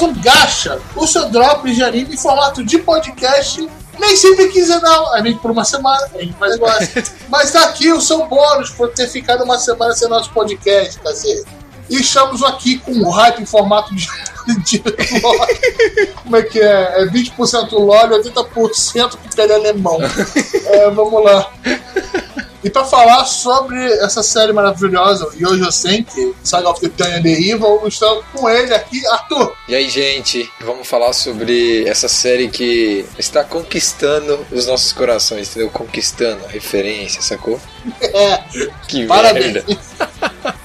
Mais um Gacha, o seu drop de anime em formato de podcast. Nem sempre quinzenal, a gente por uma semana, a gente mais gosta. Mas tá aqui o seu bônus por ter ficado uma semana sem nosso podcast, cacete. E estamos aqui com o hype em formato de, de LOL. Como é que é? É 20% LOL e 80% pele alemão. É, vamos lá. E para falar sobre essa série maravilhosa, Yojo Senki, Saga of the Tanya the Evil, estou com ele aqui, Arthur. E aí, gente, vamos falar sobre essa série que está conquistando os nossos corações, entendeu? Conquistando a referência, sacou? É, Que parabéns.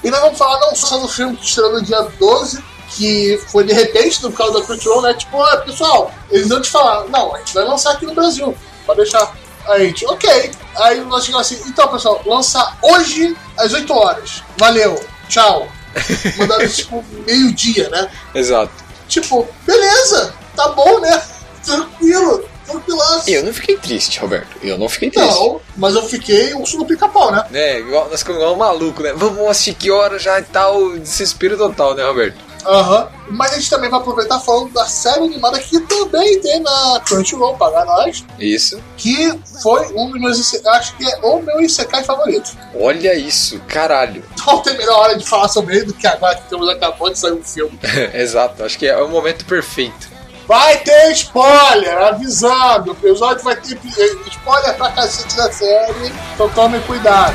E nós vamos falar não só do filme que estreou no dia 12, que foi de repente no canal da Crunchyroll, né? Tipo, ah, pessoal, eles não te falaram, não, a gente vai lançar aqui no Brasil, pode deixar. Aí a gente, ok. Aí nós chegamos assim, então pessoal, lançar hoje às 8 horas. Valeu, tchau. Mandaram tipo meio-dia, né? Exato. Tipo, beleza, tá bom, né? Tranquilo, tranquilaço. E eu não fiquei triste, Roberto. Eu não fiquei triste. Não, mas eu fiquei urso no pica-pau, né? Né, igual, nós ficamos igual um maluco, né? Vamos assistir que hora já e tal, desespero total, né, Roberto? Aham. Mas a gente também vai aproveitar falando da série animada que também tem na Crunchyroll, pagar nós, Isso. que foi um dos meus acho que é o meu Isekai favorito. Olha isso, caralho. Não tem melhor hora de falar sobre ele do que agora que temos acabou de sair um filme. Exato, acho que é o momento perfeito. Vai ter spoiler, avisando. O episódio vai ter eh, spoiler pra cacete da série, então tomem cuidado.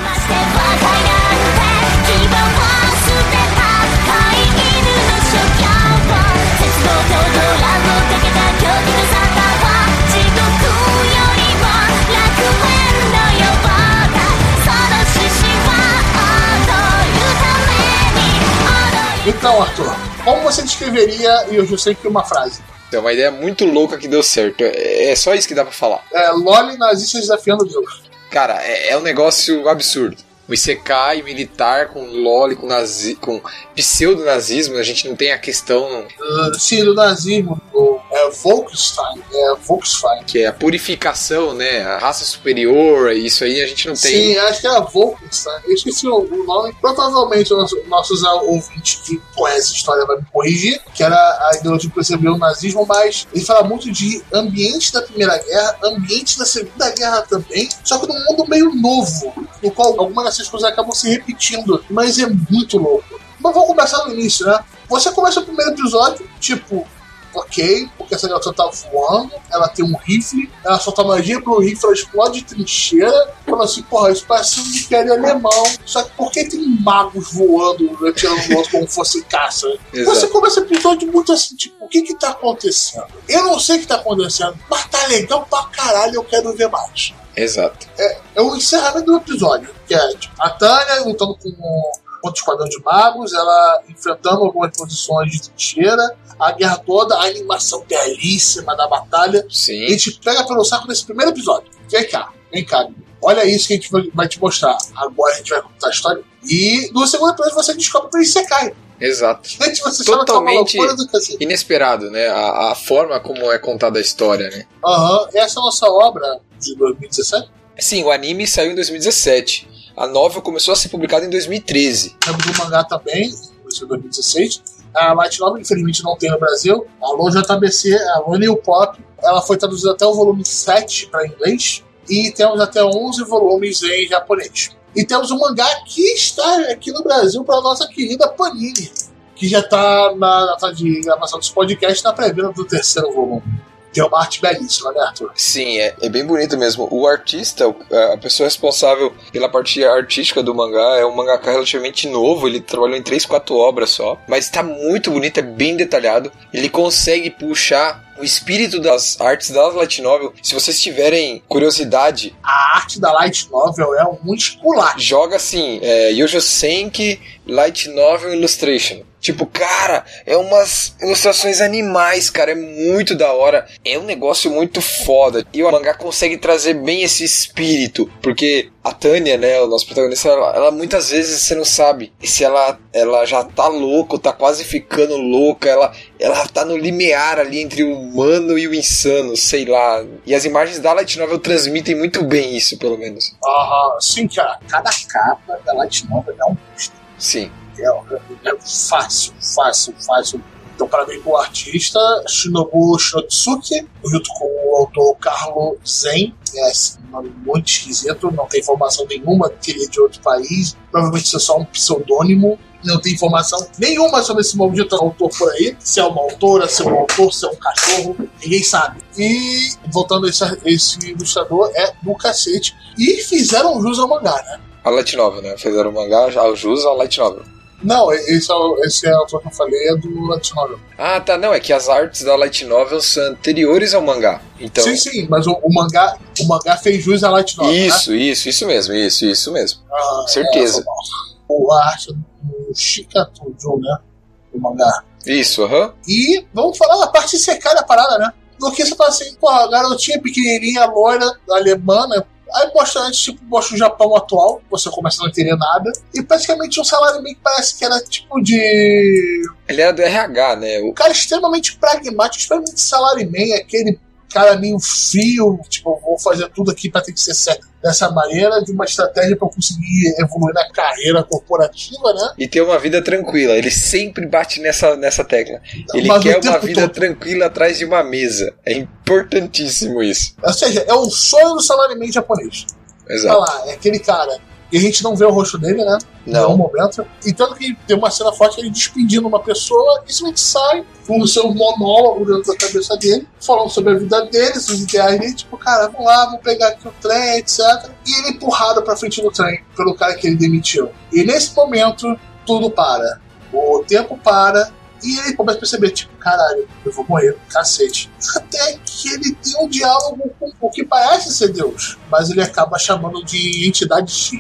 Então, Arthur, como você descreveria, e eu já sei que uma frase, É uma ideia muito louca que deu certo. É é só isso que dá pra falar. é Loli nazistas desafiando Deus. Cara, é, é um negócio absurdo. O Isekai militar com loli, com, nazi, com pseudo-nazismo, a gente não tem a questão Uh, sim, do nazismo, do é, Volkswagen, é, Volkswagen. que é a purificação, né? A raça superior, isso aí a gente não tem. Sim, acho que era Volkswagen. Eu esqueci o, o nome. Provavelmente os nossos, nossos ouvintes que conhecem a história vai me corrigir, que era a ideologia que percebeu o nazismo, mas ele fala muito de ambiente da Primeira Guerra, ambiente da Segunda Guerra também, só que num mundo meio novo, no qual algumas dessas coisas acabam se repetindo, mas é muito louco. Mas vamos começar no início, né? Você começa o primeiro episódio, tipo, ok, porque essa garota tá voando, ela tem um rifle, ela solta magia pro rifle, ela explode trincheira, fala assim, porra, isso parece um império alemão. Só que por que tem magos voando, atirando no outro como fosse caça? Exato. Você começa o episódio muito assim, tipo, o que que tá acontecendo? Eu não sei o que tá acontecendo, mas tá legal pra caralho, eu quero ver mais. Exato. É, é o encerramento do episódio, que é tipo, a Tânia lutando com o contra o esquadrão de magos, ela enfrentando algumas posições de trincheira, a guerra toda, a animação belíssima da batalha. A Sim. gente pega pelo saco nesse primeiro episódio. Vem cá, vem cá. Olha isso que a gente vai- te mostrar. Agora a gente vai contar a história. E no segundo episódio você descobre que ele Isekai. Exato. Gente, você é Totalmente cacete. inesperado, né? A, a forma como é contada a história, né? Aham, essa é a nossa obra de 2017. Sim, o anime saiu em 2017. A novel começou a ser publicada em 2013. Temos o mangá também, isso em 2016. A Light Novel, infelizmente, não tem no Brasil. Alô JBC, alô New Pop. Ela foi traduzida até o volume 7 para inglês. E temos até 11 volumes em japonês. E temos um mangá que está aqui no Brasil para nossa querida Panini, que já está na data de gravação desse podcast na pré-venda do terceiro volume. Tem uma arte belíssima, né, Arthur? Sim, é, é bem bonito mesmo. O artista, o- a pessoa responsável pela parte artística do mangá, é um mangaka relativamente novo. Ele trabalhou em 3, 4 obras só. Mas tá muito bonito, é bem detalhado. Ele consegue puxar o espírito das artes da Light Novel. Se vocês tiverem curiosidade, A arte da Light Novel é um esculacho. joga assim, é, Yojo Senki Light Novel Illustration. Tipo, cara, é umas ilustrações animais, cara, é muito da hora. É um negócio muito foda. E o mangá consegue trazer bem esse espírito, porque a Tânia, né, o nosso protagonista, ela, ela muitas vezes você não sabe se ela, ela já tá louca, ou tá quase ficando louca, ela, ela tá no limiar ali entre o humano e o insano, sei lá. E as imagens da Light Novel transmitem muito bem isso, pelo menos. Aham, sim, cara. Cada capa da Light Novel é um monstro. Sim. É, é fácil, fácil, fácil. Então, parabéns pro artista Shinobu Shinotsuki, junto com o autor Carlo Zen. É esse nome muito esquisito, não tem informação nenhuma que ele é de outro país. Provavelmente isso é só um pseudônimo. Não tem informação nenhuma sobre esse maldito autor por aí. Se é uma autora, se é um autor, se é um cachorro, ninguém sabe. E, voltando a esse, esse ilustrador, é do cacete. E fizeram jus ao mangá, né? A Light Novel, né? Fizeram o mangá, o jus ao Light Novel. Não, esse, é, o- esse é o autor que eu falei, é do Light Novel. Ah, tá, não, é que as artes da Light Novel são anteriores ao mangá. Então, Sim, sim, mas o, o mangá, o mangá fez jus a Light Novel. né? isso, isso, isso mesmo, isso, isso mesmo. Ah, certeza. é, foi mal. O a arte do Shikatujo, né? O mangá. Isso, aham. E vamos falar da parte secar da parada, né? Porque você fala assim, porra, a garotinha pequenininha, loira, alemã, né? Aí mostra antes, tipo, mostra o Japão atual, você começa a não entender nada. E praticamente um salário meio que parece que era tipo de. Ele era do RH, né? O, cara extremamente pragmático, extremamente salaryman, aquele cara meio frio, tipo, vou fazer tudo aqui pra ter que ser certo dessa maneira, de uma estratégia pra eu conseguir evoluir na carreira corporativa, né? e ter uma vida tranquila. Ele sempre bate nessa, nessa tecla. Ele Mas quer uma vida todo. tranquila atrás de uma mesa. É importantíssimo isso. Ou seja, é o sonho do salaryman japonês. Tá Exato. lá, é aquele cara. E a gente não vê o rosto dele, né? Em nenhum Não. momento. E tanto que tem uma cena forte ele despedindo uma pessoa e simplesmente sai com o seu monólogo dentro da cabeça dele, falando sobre a vida dele, os ideais dele, tipo, cara, vamos lá, vamos pegar aqui o trem, etc. E ele é empurrado pra frente do trem pelo cara que ele demitiu. E nesse momento, tudo para. O tempo para. E ele começa a perceber, tipo, caralho, eu vou morrer, cacete. Até que ele tem um diálogo com o que parece ser Deus, mas ele acaba chamando de entidades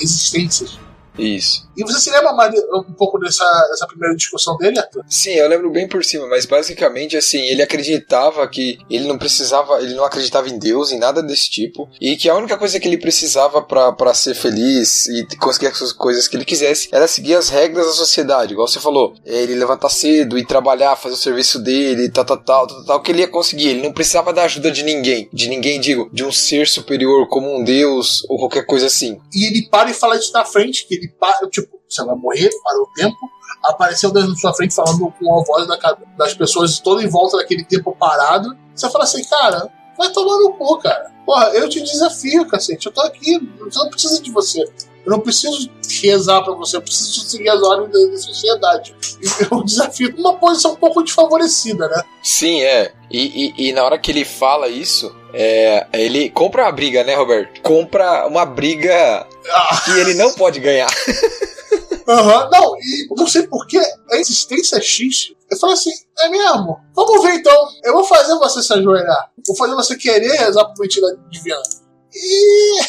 existências. Isso. E você se lembra mais um pouco dessa, dessa primeira discussão dele, Arthur? Sim, eu lembro bem por cima, mas basicamente assim, ele acreditava que ele não precisava, ele não acreditava em Deus, em nada desse tipo, e que a única coisa que ele precisava pra pra ser feliz e conseguir as coisas que ele quisesse era seguir as regras da sociedade, igual você falou, ele levantar cedo e trabalhar, fazer o serviço dele, tal, tal, tal, tal, tal, que ele ia conseguir, ele não precisava da ajuda de ninguém, de ninguém, digo, de um ser superior como um Deus ou qualquer coisa assim. E ele para e fala isso na frente, que ele para, tipo, você vai morrer, parou o tempo. Apareceu Deus na sua frente falando com a voz da das pessoas toda em volta daquele tempo parado. Você fala assim, cara, vai tomar no cu, cara. Porra, eu te desafio, cacete. Eu tô aqui, eu não preciso de você. Eu não preciso rezar pra você, eu preciso seguir as ordens da, da sociedade. E eu desafio uma posição um pouco desfavorecida, né? Sim, é. E, e, e na hora que ele fala isso, é, ele compra uma briga, né, Roberto? Compra uma briga Ah, que ele não pode ganhar. Aham, não, e não sei porquê, a existência é X. Eu falei assim, é mesmo? Vamos ver então. Eu vou fazer você se ajoelhar. Vou fazer você querer rezar pro mentira divina. E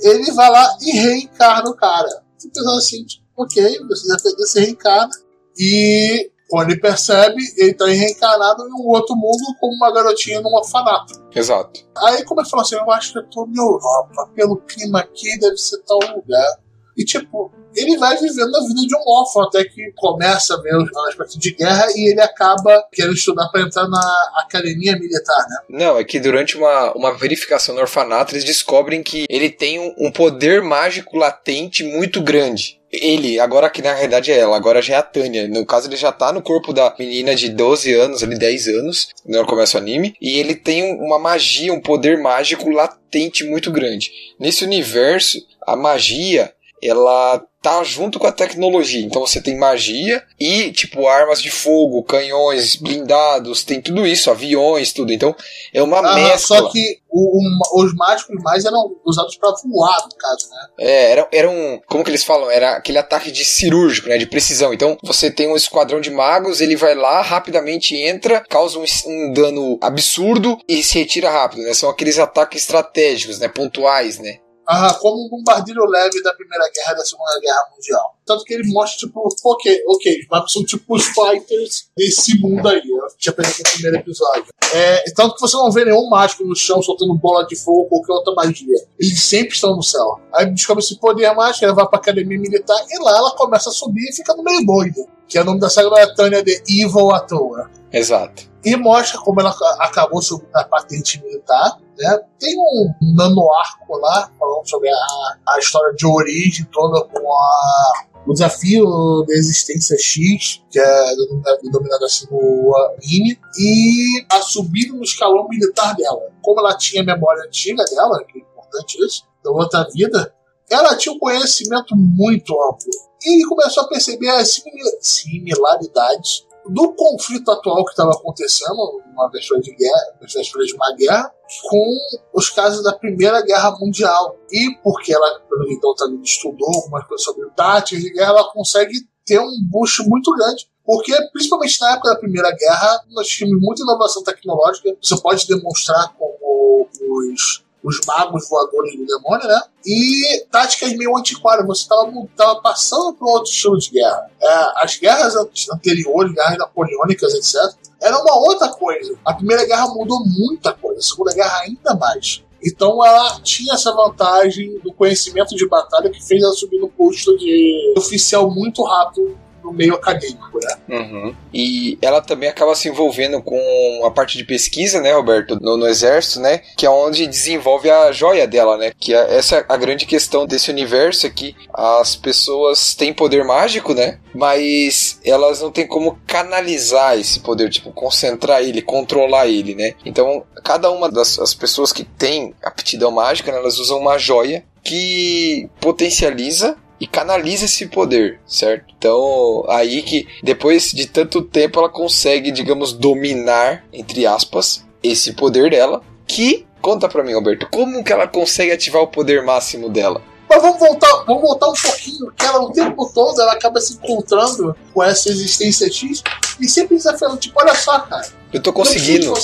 ele vai lá e reencarna o cara. Fico pensando assim, tipo, ok, você esse reencarna. E quando ele percebe, ele tá reencarnado em um outro mundo como uma garotinha num orfanato. Exato. Aí como ele falou assim, eu acho que eu tô na Europa, pelo clima aqui deve ser tal lugar. E tipo, ele vai vivendo a vida de um órfão até que começa a ver os aspectos de guerra e ele acaba querendo estudar para entrar na academia militar, né? Não, é que durante uma, uma verificação no orfanato eles descobrem que ele tem um, um poder mágico latente muito grande. Ele, agora que na realidade é ela, agora já é a Tânia. No caso, ele já tá no corpo da menina de 12 anos, ali 10 anos, quando começa o anime. E ele tem um- uma magia, um poder mágico latente muito grande. Nesse universo, a magia, ela tá junto com a tecnologia. Então você tem magia e, tipo, armas de fogo, canhões, blindados, tem tudo isso, aviões, tudo. Então é uma Ah, mescla. só que o- o- os mágicos mais eram usados para voar, no caso, né? É, era, era um. Como que eles falam? Era aquele ataque de cirúrgico, né? De precisão. Então, você tem um esquadrão de magos, ele vai lá, rapidamente entra, causa um, um dano absurdo e se retira rápido, né? São aqueles ataques estratégicos, né? Pontuais, né? Ah, como um bombardeiro leve da Primeira Guerra e da Segunda Guerra Mundial. Tanto que ele mostra, tipo, ok, ok, mas são tipo os fighters desse mundo aí. Eu tinha perdido no primeiro episódio. É, tanto que você não vê nenhum mágico no chão soltando bola de fogo ou qualquer outra magia. Eles sempre estão no céu. Aí descobre esse poder mágico, ela vai pra academia militar e lá ela começa a subir e fica no meio doida. Que é o nome da saga da Tânia de Evil à toa Exato. E mostra como ela ca- acabou sob a patente militar. Né? Tem um nanoarco lá falando sobre a, a história de origem toda com a, o desafio da existência X, que é denominado assim no anime, e a subida no escalão militar dela. Como ela tinha memória antiga dela, que é importante isso, da outra vida, ela tinha um conhecimento muito amplo. E começou a perceber as similaridades do conflito atual que estava acontecendo, uma véspera de guerra, véspera de uma guerra, com os casos da Primeira Guerra Mundial. E porque ela, pelo então, também estudou algumas coisas sobre táticas de guerra, ela consegue ter um boost muito grande. Porque, principalmente na época da Primeira Guerra, nós tínhamos muita inovação tecnológica. Você pode demonstrar como os os magos voadores do demônio, né? E táticas meio antiquadas. Você estava passando para outro estilo de guerra. É, as guerras anteriores, guerras napoleônicas, etc., era uma outra coisa. A Primeira Guerra mudou muita coisa, a Segunda Guerra ainda mais. Então ela tinha essa vantagem do conhecimento de batalha que fez ela subir no posto de oficial muito rápido no meio acadêmico, né? Uhum. E ela também acaba se envolvendo com a parte de pesquisa, né, Roberto, no, no, exército, né, que é onde desenvolve a joia dela, né, que é, essa é a grande questão desse universo aqui. As pessoas têm poder mágico, né, mas elas não têm como canalizar esse poder, tipo, concentrar ele, controlar ele, né. Então, cada uma das pessoas que tem aptidão mágica, né, elas usam uma joia que potencializa e canaliza esse poder, certo? Então, aí que depois de tanto tempo ela consegue, digamos, dominar, entre aspas, esse poder dela, que conta para mim, Alberto, como que ela consegue ativar o poder máximo dela? Mas vamos voltar, vamos voltar um pouquinho, que ela o tempo todo ela acaba se encontrando com essa existência X e sempre desafiando, tipo, olha só, cara. Eu tô conseguindo.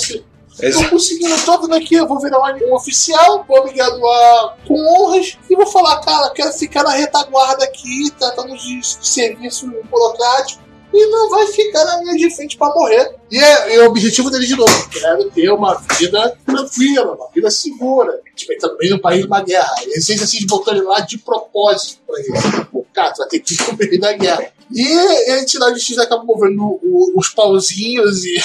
Estou conseguindo todo daqui, eu vou virar um, um oficial, vou me graduar com honras e vou falar, cara, quero ficar na retaguarda aqui, tratando de, de serviço burocrático e não vai ficar na linha de frente para morrer. E é, é, o objetivo dele de novo, quero ter uma vida tranquila, uma vida segura. Tipo, ele tá no meio do país de uma guerra. Ele sente assim de botar lá de propósito pra ele. Cara, tu vai ter que ir pro meio da guerra. E a entidade X acaba movendo os pauzinhos e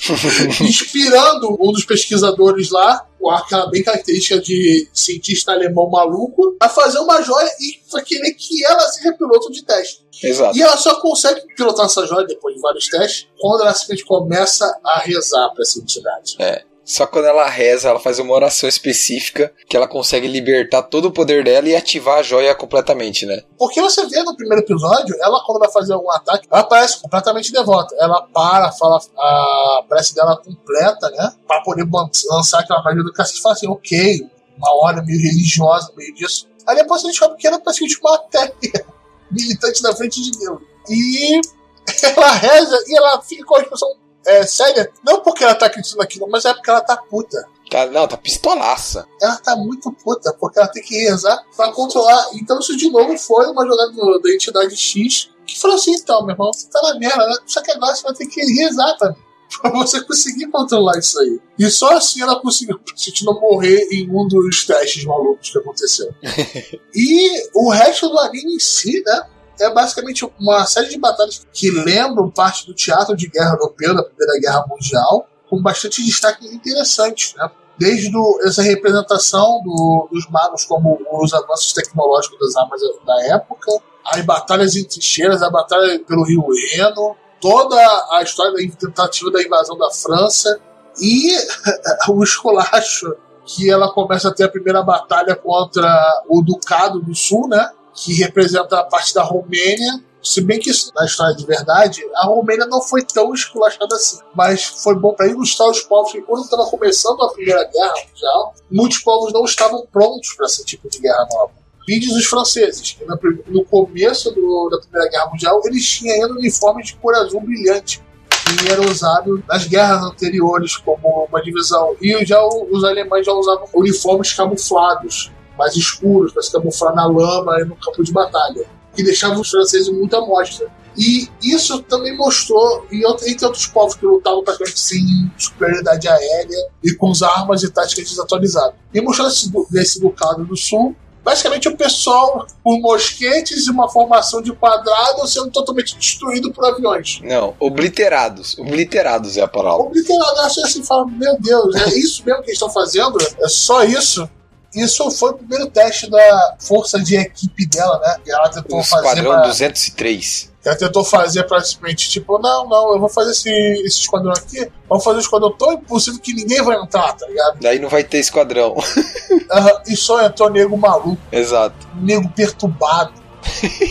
inspirando um dos pesquisadores lá, com aquela bem característica de cientista alemão maluco, a fazer uma joia e querer que ela seja piloto de teste. Exato. E ela só consegue pilotar essa joia depois de vários testes quando ela simplesmente começa a rezar para essa entidade. É. Só quando ela reza, ela faz uma oração específica que ela consegue libertar todo o poder dela e ativar a joia completamente, né? Porque você vê no primeiro episódio, ela quando vai fazer algum ataque, ela parece completamente devota. Ela para, fala a prece dela completa, né? Pra poder lançar aquela magia do cacete e fala assim, ok, uma hora meio religiosa, meio disso. Aí depois a gente descobre que ela parece uma ateia militante na frente de Deus. E ela reza e ela fica com a expressão é, séria, não porque ela tá acreditando naquilo, mas é porque ela tá puta. Cara, não, tá pistolaça. Ela tá muito puta, porque ela tem que rezar pra controlar. Então isso de novo foi uma jogada do, da entidade X que falou assim, então, meu irmão, você tá na merda, né? Só que agora você vai ter que rezar também. Pra você conseguir controlar isso aí. E só assim ela conseguiu, gente não morrer em um dos testes malucos que aconteceu. e o resto do anime em si, né? É basicamente uma série de batalhas que lembram parte do teatro de guerra europeu da Primeira Guerra Mundial, com bastante destaques interessantes, né? Desde do, essa representação do, dos magos como os avanços tecnológicos das armas da época, as batalhas em trincheiras, a batalha pelo Rio Reno, toda a história da tentativa da invasão da França e o esculacho que ela começa a ter a primeira batalha contra o Ducado do Sul, né? Que representa a parte da Romênia. Se bem que isso, na história de verdade, a Romênia não foi tão esculachada assim. Mas foi bom para ilustrar os povos que, quando estava começando a Primeira Guerra Mundial, muitos povos não estavam prontos para esse tipo de guerra nova. Vídeos os franceses, que no começo do, da Primeira Guerra Mundial, eles tinham ainda uniformes de cor azul brilhante, que era usado nas guerras anteriores como uma divisão. E já os alemães já usavam uniformes camuflados mais escuros, para se camuflar na lama e no campo de batalha, que deixava os franceses muito à mostra. E isso também mostrou, e entre outros povos que lutavam praticamente sem superioridade aérea e com as armas e táticas desatualizadas. E mostrou esse, desse Ducado do Sul, basicamente o pessoal com mosquetes e uma formação de quadrado sendo totalmente destruído por aviões. Não, obliterados. Obliterados é a palavra. Obliterados, acho assim, fala, meu Deus, é isso mesmo que eles estão fazendo? É só isso? Isso foi o primeiro teste da força de equipe dela, né? Que ela tentou O fazer. Esquadrão pra- 203. Ela tentou fazer praticamente, tipo, não, não, eu vou fazer esse, esse esquadrão aqui, vou fazer um esquadrão tão impossível que ninguém vai entrar, tá ligado? Daí não vai ter esquadrão. Aham, e só entrou nego maluco, Exato. nego perturbado.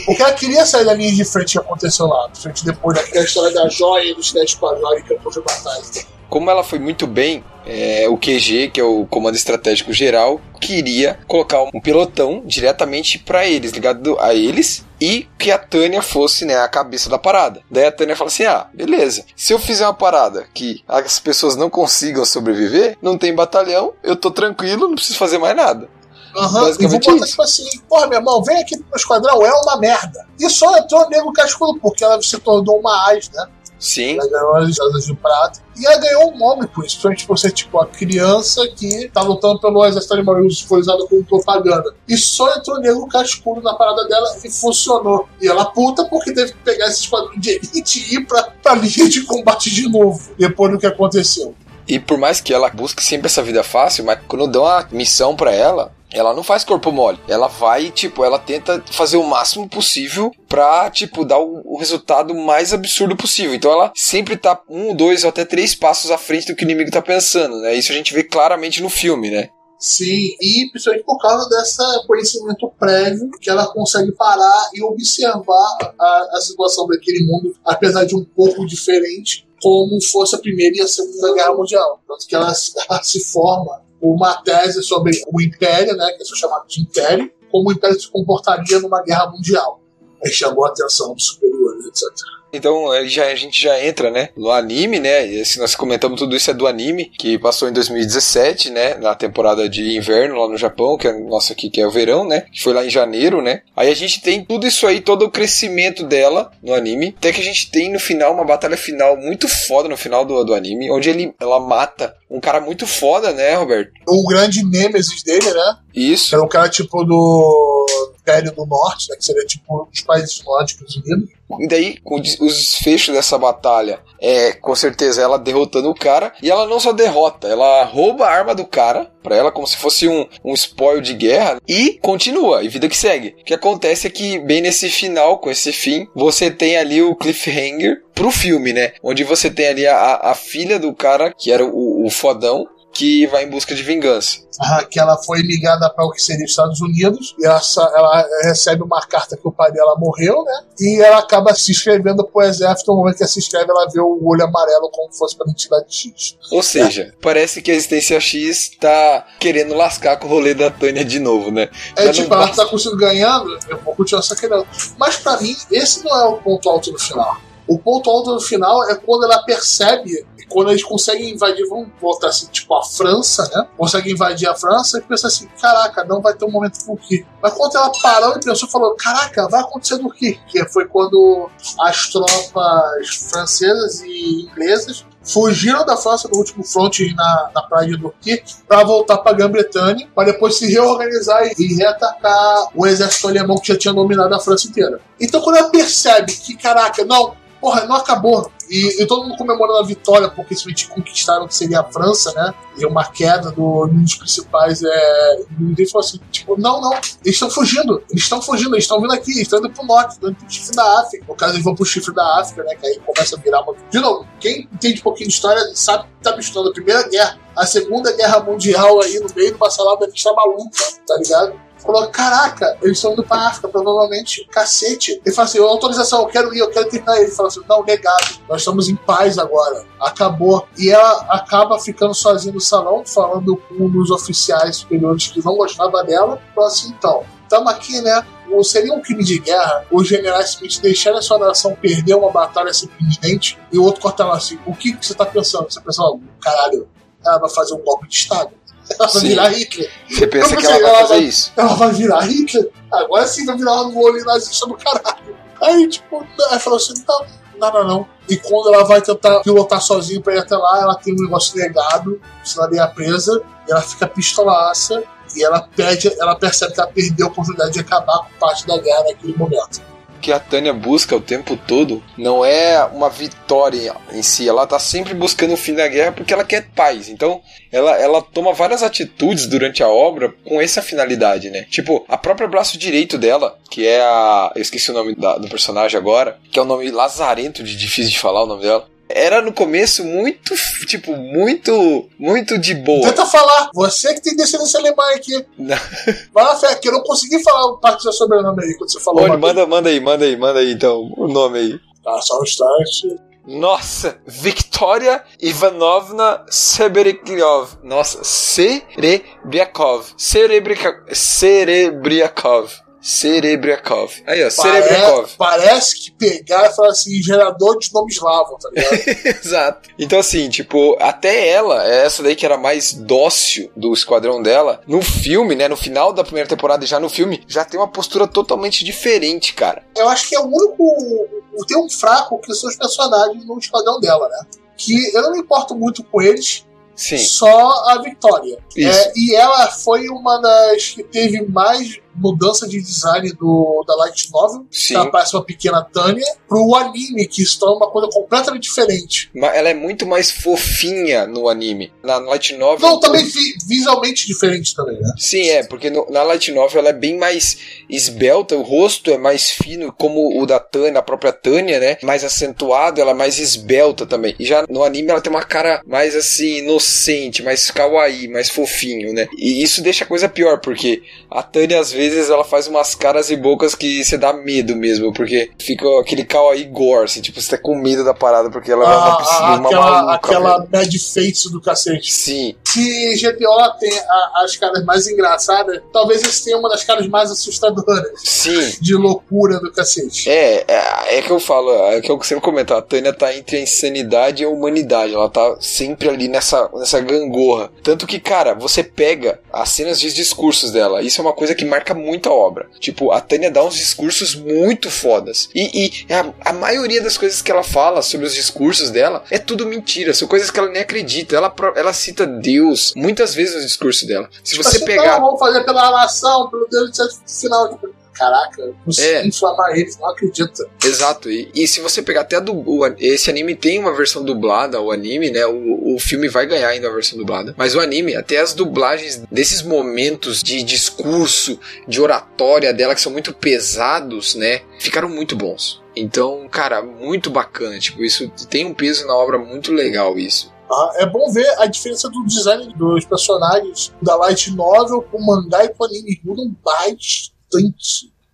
Porque ela queria sair da linha de frente que aconteceu lá, frente depois daquela história da joia dos 10 quadrados e campo de batalha. Como ela foi muito bem, é, o QG, que é o Comando Estratégico Geral, queria colocar um pelotão diretamente pra eles, ligado a eles, e que a Tânia fosse né, a cabeça da parada. Daí a Tânia fala assim: ah, beleza, se eu fizer uma parada que as pessoas não consigam sobreviver, não tem batalhão, eu tô tranquilo, não preciso fazer mais nada. Aham, e vou Basicamente botar tipo assim, porra, meu irmão, vem aqui pro meu esquadrão, é uma merda. E só entrou o nego cascudo, porque ela se tornou uma AIS, né? Sim, Ela ganhou as asas de prata. E ela ganhou um nome por isso. Principalmente por ser, tipo, a criança que tá lutando pelo exército animal e foi usada como propaganda. E só entrou nego cascudo na parada dela e funcionou. E ela puta porque teve que pegar esse esquadrão de elite e ir pra, pra linha de combate de novo. Depois do que aconteceu. E por mais que ela busque sempre essa vida fácil, mas quando dão a missão pra ela, ela não faz corpo mole. Ela vai, tipo, ela tenta fazer o máximo possível pra, tipo, dar o, resultado mais absurdo possível. Então ela sempre tá um, dois ou até três passos à frente do que o inimigo tá pensando, né? Isso a gente vê claramente no filme, né? Sim, e principalmente por causa desse conhecimento prévio que ela consegue parar e observar a, a situação daquele mundo, apesar de um pouco diferente, como fosse a Primeira e a Segunda Guerra Mundial. Tanto que ela, ela se forma uma tese sobre o Império, né, que é chamado de Império, como o Império se comportaria numa guerra mundial. Aí chamou a atenção dos superiores, etc. Então já, a gente já entra, né, no anime, né? E se nós comentamos tudo isso é do anime, que passou em 2017, né? Na temporada de inverno lá no Japão, que é nossa aqui, que é o verão, né? Que foi lá em janeiro, né? Aí a gente tem tudo isso aí, todo o crescimento dela no anime. Até que a gente tem no final uma batalha final muito foda no final do, do anime, onde ele, ela mata um cara muito foda, né, Roberto? O grande nêmesis dele, né, Isso. era um cara tipo do Império do Norte, né, que seria tipo os países nórdicos unidos. E daí, com os desfechos dessa batalha, é com certeza ela derrotando o cara. E ela não só derrota, ela rouba a arma do cara pra ela, como se fosse um, um spoil de guerra. E continua, e vida que segue. O que acontece é que, bem nesse final, com esse fim, você tem ali o cliffhanger pro filme, né? Onde você tem ali a, a filha do cara, que era o, o fodão, que vai em busca de vingança. Ah, que ela foi ligada para o que seria os Estados Unidos e ela, ela recebe uma carta que o pai dela morreu, né? E ela acaba se inscrevendo pro exército. No momento que ela se inscreve, ela vê o olho amarelo como se fosse para identidade X. Ou seja, parece que a Existência X tá querendo lascar com o rolê da Tânia de novo, né? É Já tipo, ela basta- tá conseguindo ganhando, eu vou continuar sacaneando. Mas pra mim, esse não é o ponto alto no final. O ponto alto no final é quando ela percebe, quando eles conseguem invadir, vamos botar assim, tipo a França, né? Conseguem invadir a França e pensa assim: caraca, não vai ter um momento do quê? Mas quando ela parou e pensou, falou: caraca, vai acontecer do quê? Que foi quando as tropas francesas e inglesas fugiram da França no último front na, na praia de Turquia para voltar para Grã-Bretanha, para depois se reorganizar e, e reatacar o exército alemão que já tinha dominado a França inteira. Então quando ela percebe que, caraca, não, porra, não acabou. E, e todo mundo comemorando a vitória, porque simplesmente conquistaram o que seria a França, né? E uma queda do, dos principais é. Ninguém falou assim, tipo, não, não, eles estão fugindo, eles estão fugindo, eles estão vindo aqui, eles estão indo pro norte, estão indo pro chifre da África. No caso, eles vão pro chifre da África, né? Que aí começa a virar uma. De novo, quem entende um pouquinho de história sabe que tá misturando a Primeira Guerra, a Segunda Guerra Mundial aí no meio de uma salada de está maluca, tá ligado? Falou, caraca, eles estão indo pra África, provavelmente. Cacete. Ele fala assim, autorização, eu quero ir, eu quero terminar. Ele fala assim, não, negado. Nós estamos em paz agora. Acabou. E ela acaba ficando sozinha no salão, falando com um dos oficiais superiores que não gostava dela. Falou assim, então, estamos aqui, né? Não seria um crime de guerra os generais simplesmente deixarem a sua nação perder uma batalha simplesmente e o outro cortar lá assim, o que, que você tá pensando? Você pensa, oh, caralho, ela vai fazer um golpe de Estado. Ela vai virar Hitler. Você pensa Eu que ela pensei, vai ela fazer vai- isso? Ela vai virar Hitler? Agora sim vai virar um olho nazista do caralho. Aí, tipo, aí falou assim: não, não, não, não. E quando ela vai tentar pilotar sozinha pra ir até lá, ela tem um negócio negado, cidadania presa, e ela fica pistolaça, e ela pede, ela percebe que ela perdeu a oportunidade de acabar com parte da guerra naquele momento. Que a Tânia busca o tempo todo não é uma vitória em si, ela tá sempre buscando o fim da guerra porque ela quer paz. Então, ela, ela toma várias atitudes durante a obra com essa finalidade, né? Tipo, a própria braço direito dela, que é a. Eu esqueci o nome da- do personagem agora, que é o nome lazarento de difícil de falar o nome dela. Era no começo muito, tipo, muito, muito de boa. Tenta falar. Você que tem descendência alemã aqui. Não. Vai lá, Fé, que eu não consegui falar parte do seu sobrenome aí quando você falou. Manda, manda aí, manda aí, manda aí então o nome aí. Tá, só um instante. Nossa, Victoria Ivanovna Serebryakov. Nossa. Serebryakov. Serebryakov. Serebryakov. Aí, ó, Serebryakov. Parece, que pegar e falar assim, gerador de nome eslavo, tá ligado? Exato. Então, assim, tipo, até ela, essa daí que era mais dócil do esquadrão dela, no filme, né, no final da primeira temporada e já no filme, já tem uma postura totalmente diferente, cara. eu acho que é o único. Tem um fraco que são os personagens no esquadrão dela, né? Que eu não me importo muito com eles, Sim. só a Victoria. Isso. É, e ela foi uma das que teve mais mudança de design do, da Light Novel, Sim. que ela parece uma pequena Tânia, pro anime, que se torna uma coisa completamente diferente. Ela é muito mais fofinha no anime. Na Light Novel. Não, também vi- visualmente diferente também, né? Sim, é, porque no- na Light Novel ela é bem mais esbelta, o rosto é mais fino, como o da Tânia, a própria Tânia, né? Mais acentuado, ela é mais esbelta também. E já no anime ela tem uma cara mais assim, inocente, mais kawaii, mais fofinho, né? E isso deixa a coisa pior, porque a Tânia às vezes ela faz umas caras e bocas que você dá medo mesmo, porque fica aquele kawaii gore, assim, tipo, você tá com medo da parada, porque ela é A- uma, a- piscina, uma aquela maluca, aquela velho. bad face do cacete. Sim, Se GTO tem a- as caras mais engraçadas, talvez esse tenha uma das caras mais assustadoras sim. de loucura do cacete. É, é, é que eu falo, é que eu sempre comento, a Tânia tá entre a insanidade e a humanidade, ela tá sempre ali nessa, nessa gangorra. Tanto que, cara, você pega as cenas de discursos dela, isso é uma coisa que marca muito a obra. Tipo, a Tânia dá uns discursos muito fodas. E, e a, a maioria das coisas que ela fala sobre os discursos dela é tudo mentira, são coisas que ela nem acredita. Ela, ela cita Deus muitas vezes no discurso dela. Se Tipo você assim, pegar. Não, vamos fazer pela nação, pelo Deus do final. Tipo, Caraca, consegui É. inflamar eles, não acredita. Exato, e, e se você pegar até a du- o, esse anime tem uma versão dublada, o anime, né? O, o filme vai ganhar ainda a versão dublada. Mas o anime, até as dublagens desses momentos de discurso, de oratória dela, que são muito pesados, né? Ficaram muito bons. Então, cara, muito bacana. Tipo, isso tem um peso na obra muito legal, isso. Ah, é bom ver a diferença do design dos personagens da Light Novel pro mangá e pro anime. Mudam bastante.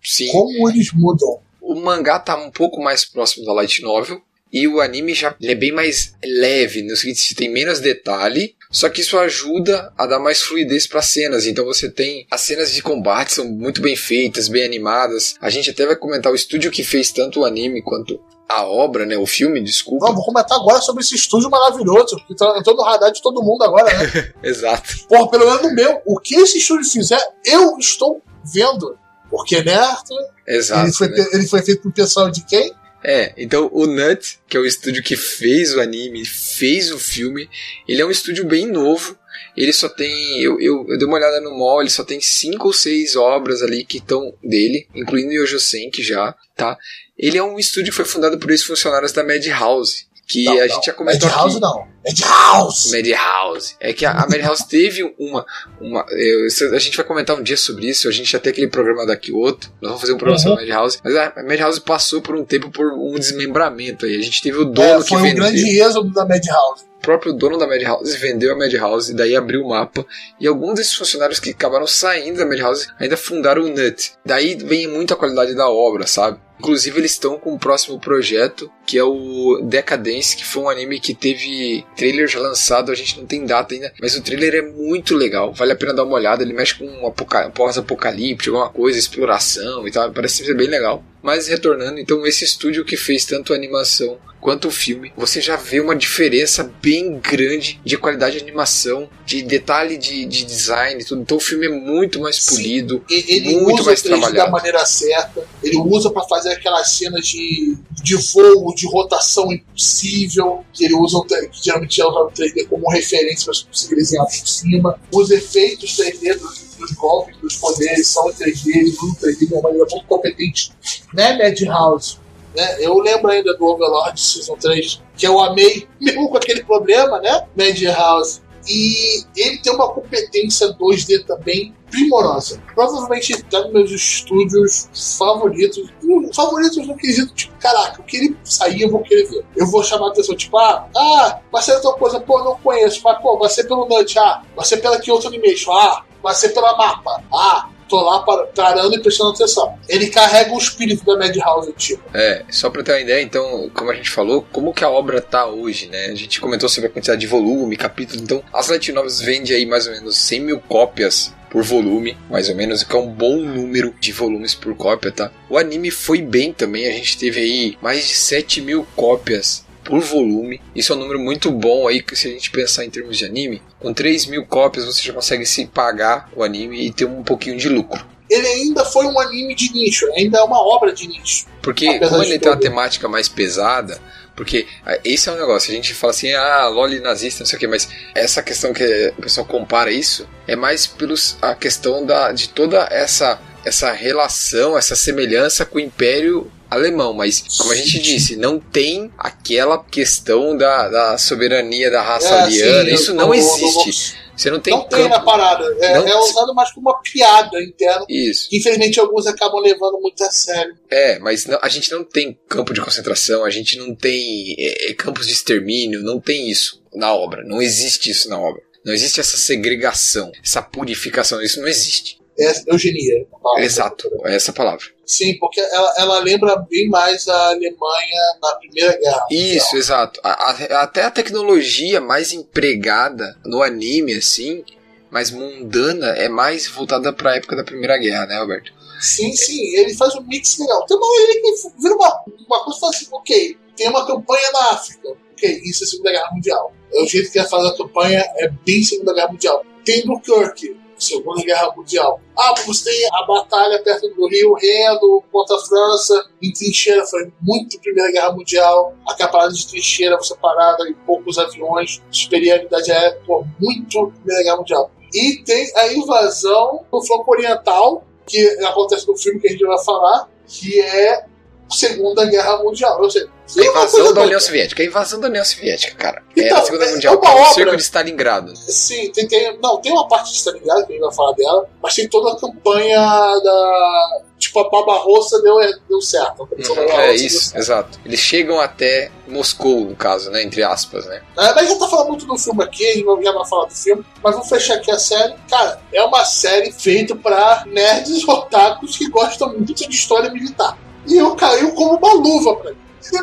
Sim. Como eles mudam. O mangá tá um pouco mais próximo da light novel e o anime já é bem mais leve, no seguinte, tem menos detalhe, só que isso ajuda a dar mais fluidez para cenas. Então você tem as cenas de combate são muito bem feitas, bem animadas. A gente até vai comentar o estúdio que fez tanto o anime quanto a obra, né, o filme, desculpa. Vamos comentar agora sobre esse estúdio maravilhoso, que tá- entrou no radar de todo mundo agora, né? Exato. Porra, pelo menos no meu, o que esse estúdio fizer, eu estou vendo. Porque, né, Arthur? Exato. ele, foi, né? ele foi feito pro pessoal de quem? É, então o Nut, que é o estúdio que fez o anime, fez o filme, ele é um estúdio bem novo. Ele só tem. Eu, eu, eu dei uma olhada no mall, ele só tem cinco ou seis obras ali que estão dele, incluindo Yojo Senki já, tá? Ele é um estúdio que foi fundado por ex-funcionários da Madhouse, que Não, a não. gente já comentou Madhouse aqui. não. Madhouse! Madhouse. É que a, a Madhouse teve uma. uma eu- a gente vai comentar um dia sobre isso. A gente já tem aquele programa daqui outro. Nós vamos fazer um programa Uhum. sobre a Madhouse. Mas a Madhouse passou por um tempo por um desmembramento aí. A gente teve o dono É, que foi o vendeu. grande êxodo da Madhouse. Próprio dono da Madhouse vendeu a Madhouse, daí abriu o mapa. E alguns desses funcionários que acabaram saindo da Madhouse ainda fundaram o Nut. Daí vem muita qualidade da obra, sabe? Inclusive, eles estão com o próximo projeto, que é o Decadence, que foi um anime que teve trailer já lançado, a gente não tem data ainda, mas o trailer é muito legal, vale a pena dar uma olhada. Ele mexe com um apoca- pós-apocalíptico, alguma coisa, exploração e tal, parece ser bem legal. Mas retornando, então, esse estúdio que fez tanto a animação quanto o filme, você já vê uma diferença bem grande de qualidade de animação, de detalhe de, de design tudo. Então, o filme é muito mais Sim. polido. E- Ele Muito usa mais o 3D da trabalhado. maneira certa. Ele usa pra fazer aquelas cenas de, de voo, de rotação impossível. Que ele usa, que geralmente é o 3D como referência para conseguir desenhar por cima. Os efeitos 3D do, dos golpes, dos poderes, são em 3D, eles usam 3D de uma maneira muito competente, né, Madhouse? Né? Eu lembro ainda do Overlord Season 3, que eu amei, mesmo com aquele problema, né? Madhouse. E ele tem uma competência 2D também primorosa. Provavelmente está nos meus estúdios favoritos. Favoritos no quesito, tipo, caraca, o que ele sair eu vou querer ver. Eu vou chamar a atenção, tipo, ah, ah, vai ser outra coisa, pô, não conheço, mas pô, vai ser pelo Nut, ah, vai ser pela Kyoto Animation, ah, vai ser pela mapa, ah, tô lá para- parando e prestando atenção. Ele carrega o espírito da Madhouse antiga. É, só pra ter uma ideia, então, como a gente falou, como que a obra tá hoje, né? A gente comentou sobre a quantidade de volume, capítulo, então as light novels vende aí mais ou menos 100 mil cópias por volume, mais ou menos, que é um bom número de volumes por cópia, tá? O anime foi bem também, a gente teve aí mais de 7 mil cópias por volume. Isso é um número muito bom aí, se a gente pensar em termos de anime, com 3 mil cópias você já consegue se pagar o anime e ter um pouquinho de lucro. Ele ainda foi um anime de nicho, ainda é uma obra de nicho. Porque como ele tem uma temática mais pesada, porque ah, esse é um negócio, a gente fala assim, ah, loli nazista, não sei o que, mas essa questão que o pessoal compara isso é mais pelos a questão da, de toda essa essa relação, essa semelhança com o Império Alemão, mas como a gente disse, não tem aquela questão da, da soberania da raça É, ariana, sim, isso não eu- existe. Você não tem não tem na parada. É, Não- é usado mais como uma piada interna. Isso. que Infelizmente alguns acabam levando muito a sério. É, mas não- a gente não tem campo de concentração, a gente não tem é, é, campos de extermínio, não tem isso na obra. Não existe isso na obra. Não existe essa segregação, essa purificação, isso não existe. É eugenia. Exato, é essa palavra. Sim, porque ela, ela lembra bem mais a Alemanha na Primeira Guerra. Isso, Mundial. exato. A- a- até a tecnologia mais empregada no anime, assim, mais mundana, é mais voltada para a época da Primeira Guerra, né, Alberto? Sim, sim, ele faz um mix legal. Tem uma ele que vira uma, uma coisa e fala assim, ok, tem uma campanha na África. Ok, isso é Segunda Guerra Mundial. É o jeito que ele faz a campanha, é bem Segunda Guerra Mundial. Tem do Kirk, Segunda Guerra Mundial. Ah, você tem a batalha perto do Rio Reno contra a França em trincheira, foi muito Primeira Guerra Mundial. A parada de trincheira, você parada em poucos aviões, superioridade aérea, pô, muito Primeira Guerra Mundial. E tem a invasão do flanco oriental, que acontece no filme que a gente vai falar, que é Segunda Guerra Mundial. Ou seja, A é invasão da União. Soviética. A invasão da União Soviética, cara. É Então, a Segunda é- Mundial. é uma obra. cerco de Stalingrado. Sim, tem, tem- não, tem uma parte de Stalingrado, que a gente vai falar dela, mas tem toda a campanha da. Tipo, a Barbarossa deu, deu certo. A Operação Uhum, é deu isso, certo. exato. Eles chegam até Moscou, no caso, né? Entre aspas, né? É, mas gente tá falando muito do filme aqui, a gente já vai falar do filme, mas vamos fechar aqui a série. Cara, é uma série feita pra nerds otakus que gostam muito de história militar. E eu caiu como uma luva pra mim.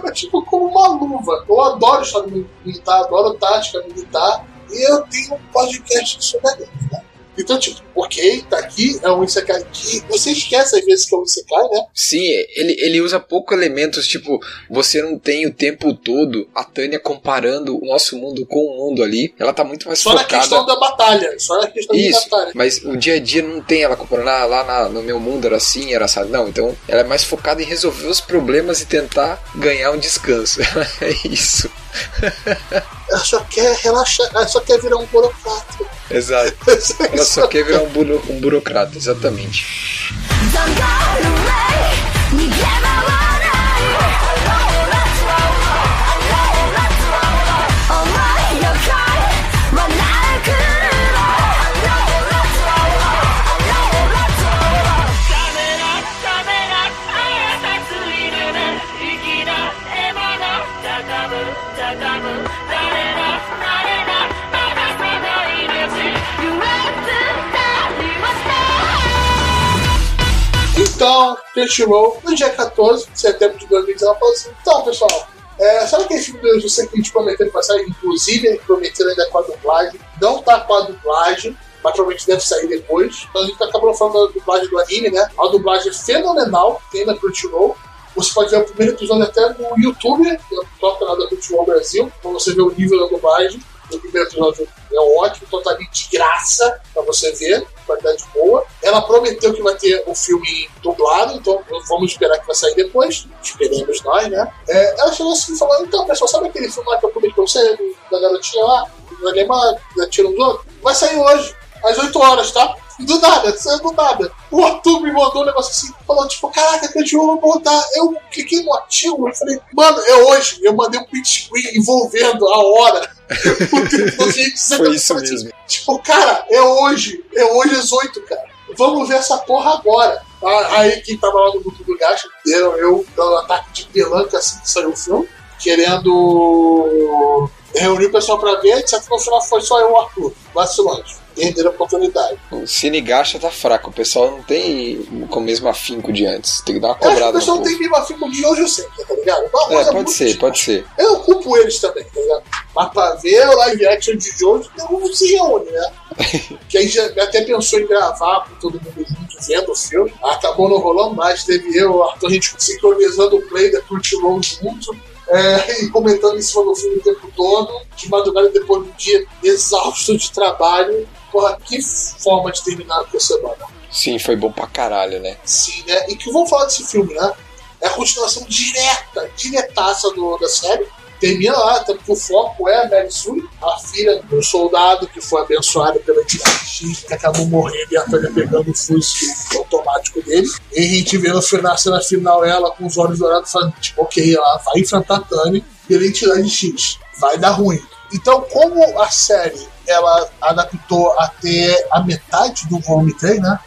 É tipo como uma luva. Eu adoro história militar, adoro tática militar. E eu tenho um podcast sobre anime, né? Então, tipo, ok, tá aqui, é um Isekai que você esquece às vezes que é um Isekai, né? Sim, ele, ele usa pouco elementos, tipo, você não tem o tempo todo a Tânia comparando o nosso mundo com o mundo ali. Ela tá muito mais Só na focada. questão da batalha. Só na questão da Isso, batalha. mas o dia a dia não tem ela comparando, ah, lá na- no meu mundo era assim, era assim. Não, então ela é mais focada em resolver os problemas e tentar ganhar um descanso. é isso. Ela só quer relaxar, ela só quer virar um burocrata. Exato. Ela só quer virar um, buro- um burocrata, exatamente. Crunchyroll, no dia 14 de setembro de 2019, falou assim: então, pessoal, é, sabe aquele filme do José que a gente prometeu no passado? Inclusive, prometeu ainda com a dublagem. Não tá com a dublagem, mas provavelmente deve sair depois. Então, a gente acabou falando da dublagem do anime, né? A dublagem é fenomenal, tem na Crunchyroll. Você pode ver o primeiro episódio até no YouTube, no próprio canal da Crunchyroll Brasil, pra você ver o nível da dublagem. O primeiro episódio é ótimo, totalmente de graça pra você ver, qualidade boa. Ela prometeu que vai ter o filme dublado, então vamos esperar que vai sair depois. Esperemos nós, né? É, ela chegou assim falando, então, pessoal, sabe aquele filme lá que eu prometi pra você, da garotinha lá, da alemã, da tira um do? Vai sair hoje, às 8 horas, tá? Do nada, saiu do nada. O Arthur me mandou um negócio assim, falou, tipo, caraca, que eu vou botar. Eu cliquei no ativo, eu falei, mano, é hoje. Eu mandei um print screen envolvendo a hora. Foi isso mesmo. Tipo, cara, é hoje. É hoje às 8, cara. Vamos ver essa porra agora. Aí quem tava lá no grupo do gasto, eu, eu dando ataque de pelanca assim que saiu o filme, querendo reunir o pessoal pra ver, etc. No final foi só eu e o Arthur, vacilante. Perderam a oportunidade. O Cine Gacha tá fraco, o pessoal não tem com o mesmo afinco de antes. Tem que dar uma acho que o cobrada pessoal não tem mesmo afim de hoje eu sei, tá ligado? É, pode ser, difícil. pode ser. Eu culpo eles também, tá ligado? Mas pra ver o live action de Jojo, não se reúne, né? que aí já até pensou em gravar com todo mundo junto, vendo o filme. Acabou não rolando mais. Teve eu, Arthur, a gente sincronizando o play da Crunchyroll junto. É, e comentando em cima do filme o tempo todo. De madrugada, depois do dia exausto de trabalho. Porra, que forma de terminar a semana. Sim, foi bom pra caralho, né? Sim, né? E que vamos falar desse filme, né? É a continuação direta, diretaça do, da série. Termina lá, tanto que o foco é a Mary Sue, a filha do soldado que foi abençoada pela entidade X, que acabou morrendo e a Tânia pegando o fusco automático dele. E a gente vê no final, na cena final ela com os olhos dourados falando, tipo, ok, ela vai enfrentar a Tânia pela entidade X. Vai dar ruim. Então, como a série ela adaptou até a metade do volume 3, né?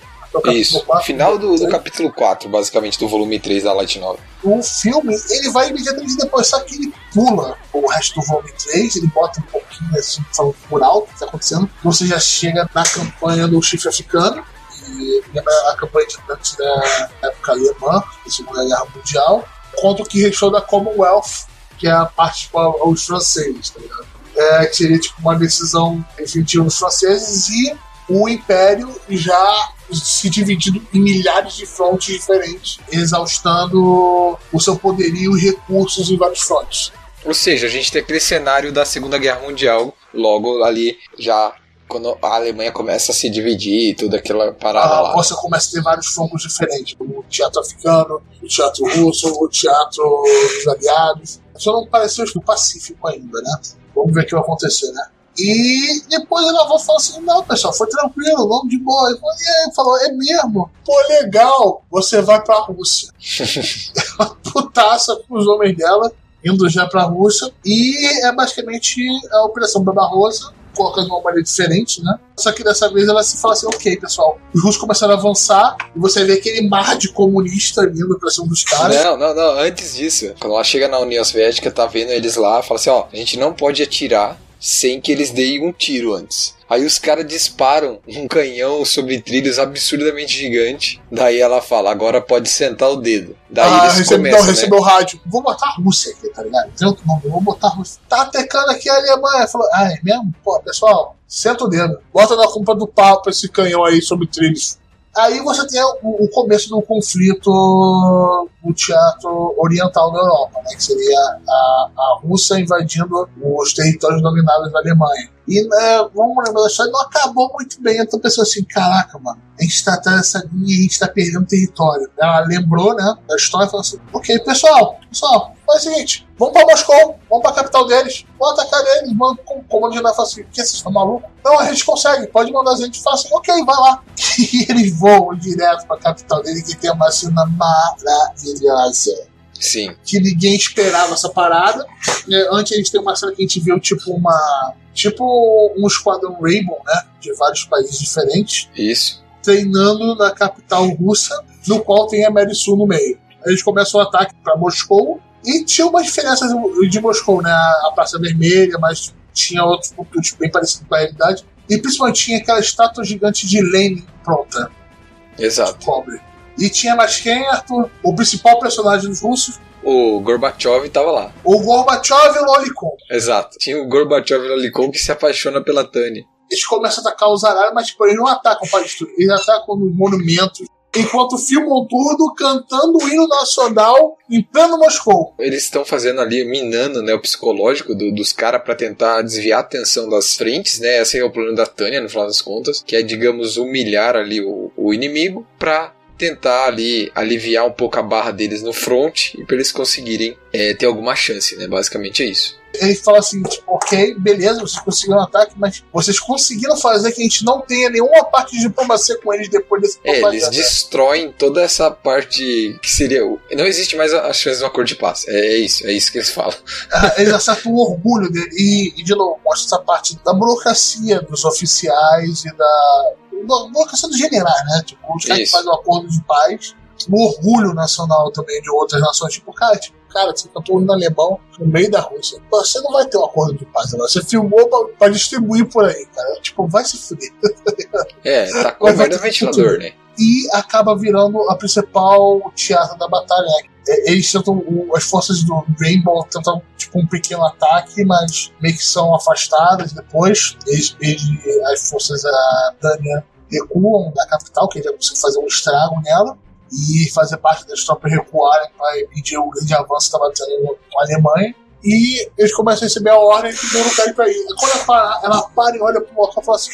Isso. 4, Final do, do né? capítulo 4, basicamente, do volume 3 da Light Novel. o filme ele vai imediatamente depois, só que ele pula o resto do volume 3, ele bota um pouquinho assim, falando por alto o que está acontecendo. Você já chega na campanha do chifre africano, e a campanha de antes da época alemã, da Segunda Guerra Mundial, contra o que restou da Commonwealth, que é a parte com a- os franceses, tá ligado? É, que seria tipo uma decisão definitiva dos franceses e o Império já se dividindo em milhares de frontes diferentes, exaustando o seu poderio e recursos em vários frontes. Ou seja, a gente tem aquele cenário da Segunda Guerra Mundial, logo ali, já quando a Alemanha começa a se dividir e toda aquela parada Ah, lá. você começa a ter vários focos diferentes, como o teatro africano, o teatro russo, o teatro dos aliados. Só não pareceu no Pacífico ainda, né? Vamos ver o que vai acontecer, né? E depois ela vai falar assim: não, pessoal, foi tranquilo, vamos de boa. Ele falou, e aí? falou: é mesmo? Pô, legal, você vai pra Rússia. Ela putaça com os homens dela, indo já pra Rússia. E é basicamente a Operação Barbarossa, colocando uma maneira diferente, né? Só que dessa vez ela se fala assim: ok, pessoal, os russos começaram a avançar e você vê aquele mar de comunista vindo pra cima dos caras. Não, não, não, antes disso, quando ela chega na União Soviética, tá vendo eles lá, fala assim, ó, a gente não pode atirar sem que eles deem um tiro antes. Aí os caras disparam um canhão sobre trilhos absurdamente gigante. Daí ela fala, agora pode sentar o dedo. Daí ah, eles recebe, começam, não, né? recebeu rádio. Vou botar a Rússia aqui, tá ligado? Tanto não, vou botar a Rússia. Tá atacando aqui a Alemanha. Falou, ah, é mesmo? Pô, pessoal, senta o dedo. Bota na culpa do papo esse canhão aí sobre trilhos. Aí você tem o, o começo do conflito no teatro oriental da Europa, né? Que seria a, a Rússia invadindo os territórios dominados da Alemanha. E né, vamos lembrar da história, não acabou muito bem. Então pensou assim: caraca, mano, a gente tá atrás dessa linha e a gente tá perdendo território. Ela lembrou, né, da história e falou assim: ok, pessoal, pessoal, faz o seguinte, vamos pra Moscou, vamos pra capital deles, vamos atacar eles, manda com o comando geral fala assim: que vocês estão malucos? Não, a gente consegue, pode mandar a gente, fala assim: ok, vai lá. E eles voam direto pra capital dele, que tem uma cena maravilhosa Sim. que ninguém esperava essa parada. É, Antes a gente tem uma cena que a gente viu tipo uma. Tipo um esquadrão Rainbow, né? De vários países diferentes, Isso. treinando na capital russa, no qual tem a Mary Sue no meio. Aí eles começam o ataque para Moscou. E tinha uma diferença de- de Moscou, né? A Praça Vermelha, mas tinha outros pontos bem parecidos com a realidade. E principalmente tinha aquela estátua gigante de Lenin pronta Exato. cobre. E tinha mais quem, Arthur? O principal personagem dos russos, O Gorbachev tava lá. o Gorbachev e o Lolicon. Exato. Tinha o Gorbachev Lolicon que se apaixona pela Tânia. Eles começam a atacar os aralhos, mas tipo, eles não atacam para destruir, eles atacam nos monumentos. Enquanto filmam tudo, cantando o hino nacional em pleno Moscou. Eles estão fazendo ali, minando né, o psicológico do- dos caras pra tentar desviar a atenção das frentes, né? Esse é o plano da Tânia, no final das contas, que é, digamos, humilhar ali o, o inimigo pra tentar ali aliviar um pouco a barra deles no front e para eles conseguirem é, ter alguma chance, né? Basicamente é isso. Ele fala assim, tipo, ok, beleza, vocês conseguiram um ataque, mas vocês conseguiram fazer que a gente não tenha nenhuma parte de diplomacia com eles depois desse É, eles destroem toda essa parte que seria. o- Não existe mais a a chance de um acordo de paz. É, é isso, é isso que eles falam. Ah, Eles acertam o orgulho dele. E, e, de novo, mostra essa parte da burocracia dos oficiais e da. Da burocracia dos generais, né? Tipo, os caras fazem o acordo de paz. O orgulho nacional também de outras nações. Tipo, cara, tipo, cara, você cantou hino alemão no meio da Rússia. Você não vai ter um acordo de paz agora. Você filmou pra, pra distribuir por aí, cara. Tipo, vai se fuder. É, tá com o ventilador, né? e acaba virando a principal teatro da batalha. É, Eles tentam, as forças do Rainbow tentam tipo um pequeno ataque, mas meio que são afastadas depois. Eles, eles- as forças da Tânia recuam da capital, que ele consegue fazer um estrago nela. E fazer parte das tropas recuarem para impedir o grande avanço que estava tendo com a Alemanha. E eles começam a receber a ordem de não querem para ir. Quando ela para, ela para e olha pro local e fala assim: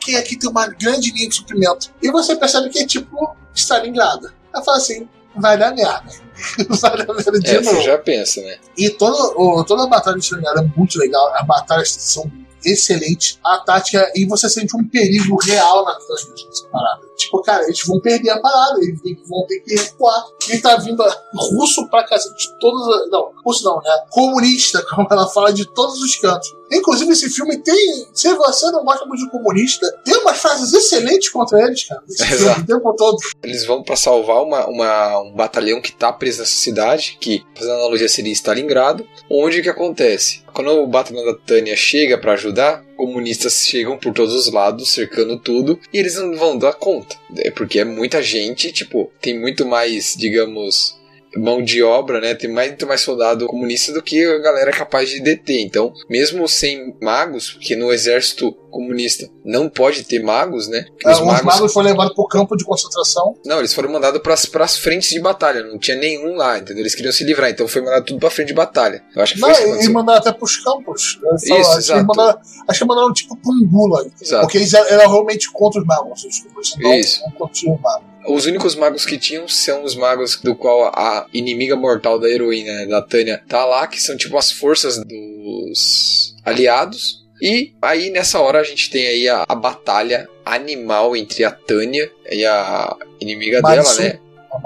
que aqui tem uma grande linha de suprimento. E você percebe que é tipo Stalingrado. Ela fala assim, vai dar merda. dar merda de É, novo. você já pensa, né? E toda, o- toda a batalha de Stalingrado é muito legal. As batalhas são excelentes. A tática, e você sente um perigo real na nessa parada. Tipo, cara, eles vão perder a parada, eles vão ter que recuar. E tá vindo russo pra cacete de todos. as- Não, russo não, né? Comunista, como ela fala, de todos os cantos. Inclusive, esse filme tem. Se você não gosta muito de comunista, tem umas frases excelentes contra eles, cara. Esse filme, o tempo todo. Eles vão pra salvar uma, uma- um batalhão que tá preso nessa cidade, que, fazendo analogia, seria Stalingrado. Onde que acontece? Quando o batalhão da Tânia chega pra ajudar, comunistas chegam por todos os lados, cercando tudo, e eles não vão dar conta. É porque é muita gente, tipo, tem muito mais, digamos, mão de obra, né? Tem mais- muito mais soldado comunista do que a galera é capaz de deter. Então, mesmo sem magos, porque no exército comunista não pode ter magos, né? Porque Ah, Os magos, foram levados pro campo de concentração. não, eles foram mandados pras, pras frentes de batalha. Não tinha nenhum lá, entendeu? Eles queriam se livrar, então foi mandado tudo pra frente de batalha. Eu acho que foi Não, isso que e mandaram até pros campos. Eu Isso, falo, acho, que exato. mandaram, acho que mandaram tipo um gulag. Exato. Porque eles eram, eram realmente contra os magos. Os comunistas não, Isso. não curtiam os magos. Os únicos magos que tinham são os magos do qual a inimiga mortal da heroína, né, da Tânia, tá lá, que são tipo as forças dos aliados. E aí nessa hora a gente tem aí a, a batalha animal entre a Tânia e a inimiga Madison. dela, né?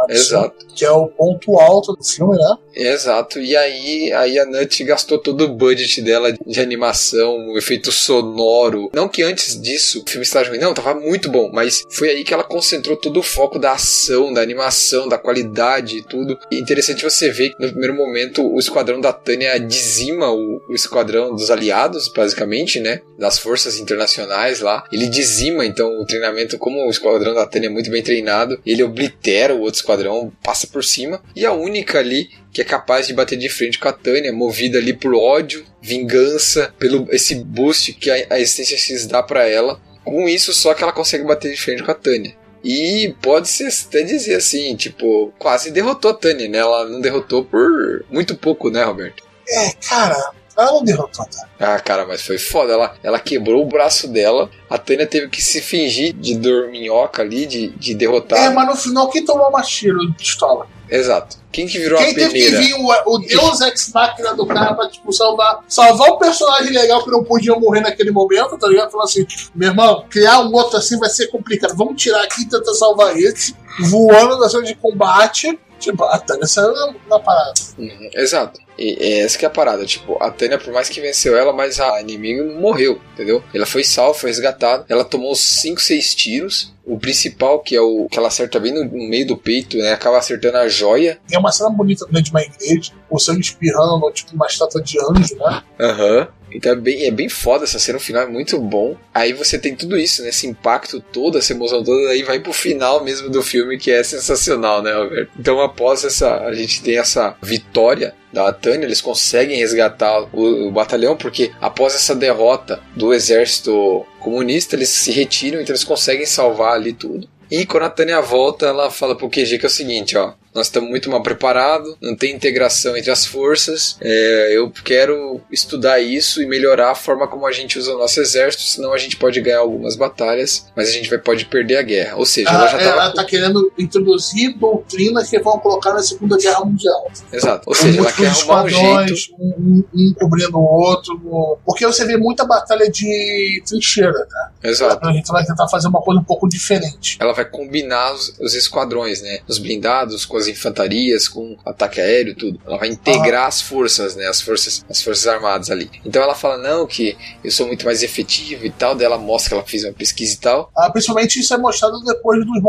Exato. Que é o ponto alto do filme, né? Exato, e aí, aí a Nut gastou todo o budget dela de animação, o efeito sonoro. Não que antes disso o filme estágio ruim, não, tava muito bom, mas foi aí que ela concentrou todo o foco da ação, da animação, da qualidade e tudo. E interessante você ver que no primeiro momento o esquadrão da Tânia dizima o, o esquadrão dos aliados, basicamente, né? Das forças internacionais lá. Ele dizima, então, o treinamento, como o esquadrão da Tânia é muito bem treinado, ele oblitera o outro esquadrão, passa por cima. E a única ali que é capaz de bater de frente com a Tânia, movida ali por ódio, vingança, pelo esse boost que a, a Existência X dá pra ela. Com isso, só que ela consegue bater de frente com a Tânia. E pode-se até dizer assim, tipo, quase derrotou a Tânia, né? Ela não derrotou por muito pouco, né, Roberto? É, cara, ela não derrotou, tá? Ah, cara, mas foi foda. Ela, ela quebrou o braço dela. A Tânia teve que se fingir de dorminhoca ali, de, de derrotar. É, mas no final, quem tomou uma tiro de pistola? Exato. Quem que virou Quem a teve que vir o, o Deus Ex Machina do cara pra, tipo, salvar, salvar o personagem legal que não podia morrer naquele momento, tá ligado? Falou assim, meu irmão, criar um outro assim vai ser complicado. Vamos tirar aqui e tentar salvar esse. Voando na cena de combate. Tipo, a Tânia saiu na, na parada. Uhum, exato. E é essa que é a parada. Tipo, a Tânia, por mais que venceu ela, mas a inimiga morreu, entendeu? Ela foi salva, foi resgatada. Ela tomou 5, 6 tiros. O principal, que é o que ela acerta bem no, no meio do peito, né? Acaba acertando a joia. Tem uma cena bonita dentro de uma igreja, o sangue espirrando, no, tipo, uma estátua de anjo, né? Aham. Então é bem, é bem foda essa cena, o final é muito bom. Aí você tem tudo isso, né? Esse impacto todo, essa emoção toda, aí vai pro final mesmo do filme, que é sensacional, né, Roberto? Então após essa. A gente tem essa vitória da Tânia, eles conseguem resgatar o, o batalhão, porque após essa derrota do exército comunista, eles se retiram, então eles conseguem salvar ali tudo. E quando a Tânia volta, ela fala pro QG que é o seguinte, ó. Nós estamos muito mal preparados, não tem integração entre as forças. É, eu quero estudar isso e melhorar a forma como a gente usa o nosso exército, senão a gente pode ganhar algumas batalhas, mas a gente vai, pode perder a guerra. Ou seja, ela Ah, já ela estava. tá querendo introduzir doutrinas que vão colocar na Segunda Guerra Mundial. Exato. Ou seja, ela quer arrumar um jeito. esquadrões, um, um- um cobrindo o outro. no- Porque você vê muita batalha de trincheira, né? Exato. A gente vai tentar fazer uma coisa um pouco diferente. Ela vai combinar os, os esquadrões, né? Os blindados com as infantarias, com ataque aéreo, tudo. Ela vai integrar as forças, né? As forças, as forças armadas ali. Então ela fala não que eu sou muito mais efetivo e tal. Daí ela mostra que ela fez uma pesquisa e tal. Ah, principalmente isso é mostrado depois dos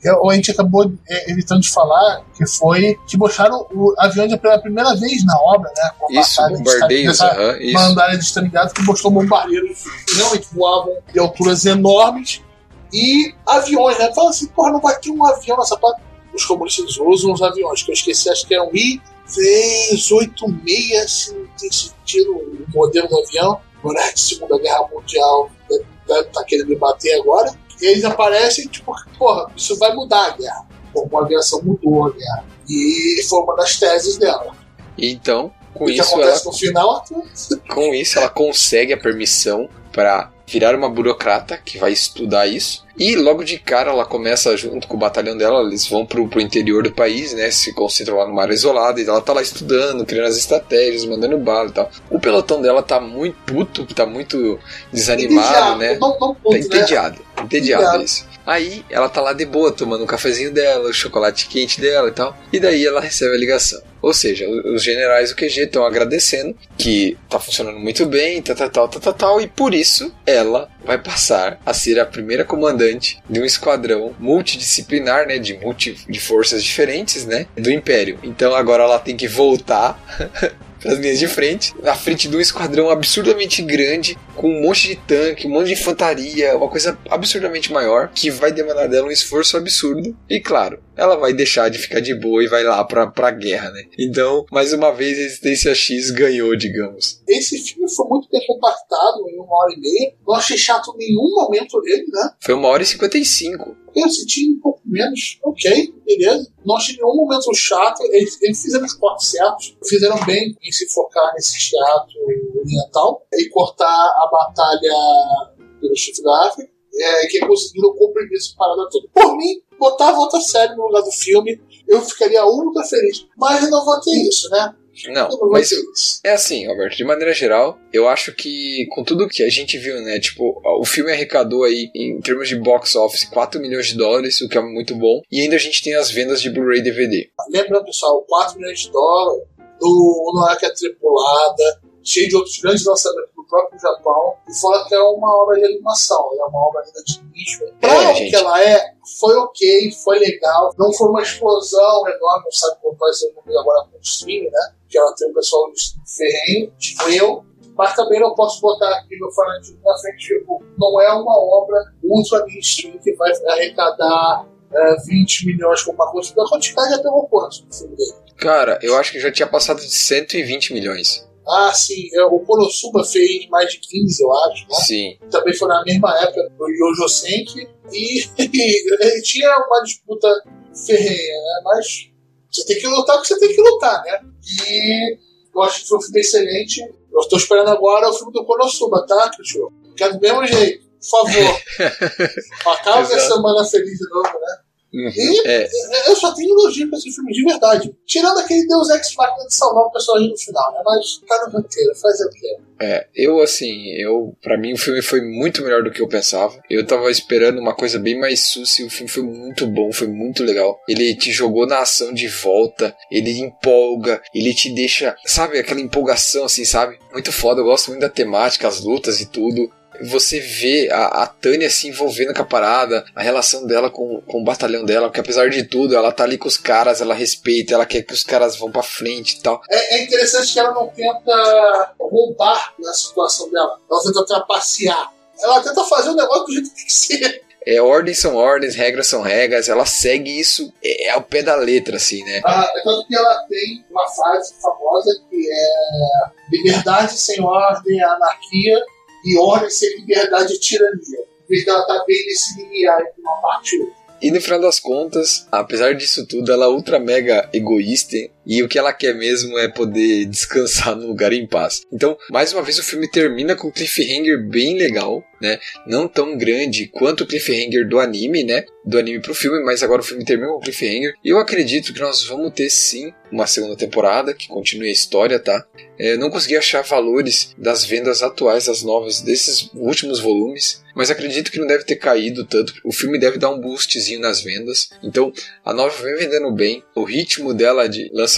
que A gente acabou é, evitando de falar que foi que mostraram o avião pela primeira vez na obra, né? Com a Isso, bombardeios, aham, isso. Bandalha de que mostrou bombardeiros que realmente voavam de alturas enormes e aviões, né? Fala assim, porra, não vai ter um avião nessa parte. Os comunistas usam os aviões, que eu esqueci, acho que um I-386, se não tem sentido o modelo do avião. Durante a Segunda Guerra Mundial, deve estar querendo me bater agora. E eles aparecem, tipo, porra, isso vai mudar a guerra. Como a aviação mudou a guerra. E foi uma das teses dela. Então, com o que isso ela acontece no final, Com isso, ela consegue a permissão para virar uma burocrata que vai estudar isso. E logo de cara ela começa junto com o batalhão dela, eles vão pro, pro interior do país, né? Se concentram lá numa área isolada, e ela tá lá estudando, criando as estratégias, mandando bala e tal. O pelotão dela tá muito puto, tá muito desanimado, entediado, né? Não, não Tá né? entediado. Entediado Entediado. isso. Aí ela tá lá de boa, tomando um cafezinho dela, o chocolate quente dela e tal. E daí ela recebe a ligação. Ou seja, os generais do QG estão agradecendo que tá funcionando muito bem, tal, tal, tal, tal, tal, e por isso ela vai passar a ser a primeira comandante de um esquadrão multidisciplinar, né, de multi de forças diferentes, né, do Império. Então agora ela tem que voltar as linhas de frente, na frente de um esquadrão absurdamente grande, com um monte de tanque, um monte de infantaria, uma coisa absurdamente maior, que vai demandar dela um esforço absurdo. E claro, ela vai deixar de ficar de boa e vai lá pra, pra guerra, né? Então, mais uma vez, a Resistência X ganhou, digamos. Esse filme foi muito bem compactado em uma hora e meia. Não achei chato nenhum momento dele, né? Foi uma hora e 55. Eu senti um pouco menos. Ok, beleza. Não achei nenhum momento chato. Eles, eles fizeram os cortes certos. Fizeram bem em se focar nesse teatro oriental e cortar a batalha pelo chifre da África. É, que conseguiram comprimir essa parada toda. Por mim, botava outra série no lugar do filme, eu ficaria ultra feliz. Mas eu não vou ter isso, né? Não, não mas. É assim, Alberto, de maneira geral, eu acho que com tudo que a gente viu, né, tipo, o filme arrecadou aí, em termos de box office, 4 milhões de dólares, o que é muito bom, e ainda a gente tem as vendas de Blu-ray DVD. Lembrando, pessoal, 4 milhões de dólares, do Noara que é tripulada, cheio de outros grandes lançamentos do próprio Japão, e fora que é uma obra de animação, é uma obra ainda de nicho. Pra o gente. que ela é, foi ok, foi legal, não foi uma explosão enorme, não sabe como vai ser agora com o streaming, né? Que ela tem o pessoal do ferrenho, tipo eu, mas também não posso botar aqui meu fanático na frente, tipo, não é uma obra ultra mainstream que vai arrecadar é, 20 milhões com uma coisa. A quantidade já pegou quanto no filme dele? Cara, eu acho que já tinha passado de 120 milhões. Ah, sim, é, o Konosuba fez mais de 15, eu acho, né? Sim. Também foi na mesma época do Yojo Senki. E, ele tinha uma disputa ferrenha, né? Mas você tem que lutar o que você tem que lutar, né? E eu acho que foi um filme excelente. Eu estou esperando agora o filme do Konosuba, tá, Cristiano? Quero do mesmo jeito, por favor. Acaba a Exato. semana feliz de novo, né? Uhum. E É, eu só tenho elogio pra esse filme, de verdade. Tirando aquele Deus Ex Machina de salvar o personagem no final, né? Mas tá no roteiro, fazer o quê? é, eu assim, eu para mim o filme foi muito melhor do que eu pensava. Eu tava esperando uma coisa bem mais sucia, e o filme foi muito bom, foi muito legal. Ele te jogou na ação de volta, ele empolga, ele te deixa, sabe, aquela empolgação assim, sabe? Muito foda, eu gosto muito da temática, as lutas e tudo. Você vê a, a Tânia se envolvendo com a parada, a relação dela com, com o batalhão dela, porque apesar de tudo, ela tá ali com os caras, ela respeita, ela quer que os caras vão pra frente e tal. É, é interessante que ela não tenta roubar na situação dela. Ela tenta trapacear. Ela tenta fazer o negócio do jeito que tem que ser. É, ordens são ordens, regras são regras, ela segue isso é, ao pé da letra, assim, né? Ah, é tanto que ela tem uma frase famosa que é liberdade sem ordem é anarquia e ordem sem liberdade é tirania. Em vez dela tá bem nesse limiar entre uma parte e outra. E no final das contas, apesar disso tudo, ela é ultra mega egoísta e o que ela quer mesmo é poder descansar no lugar em paz. Então, mais uma vez, o filme termina com um cliffhanger bem legal, né? Não tão grande quanto o cliffhanger do anime, né? Do anime pro filme, mas agora o filme termina com um cliffhanger. E eu acredito que nós vamos ter sim uma segunda temporada que continue a história, tá? É, não consegui achar valores das vendas atuais das novas desses últimos volumes, mas acredito que não deve ter caído tanto. O filme deve dar um boostzinho nas vendas. Então, a nova vem vendendo bem. O ritmo dela de lançamento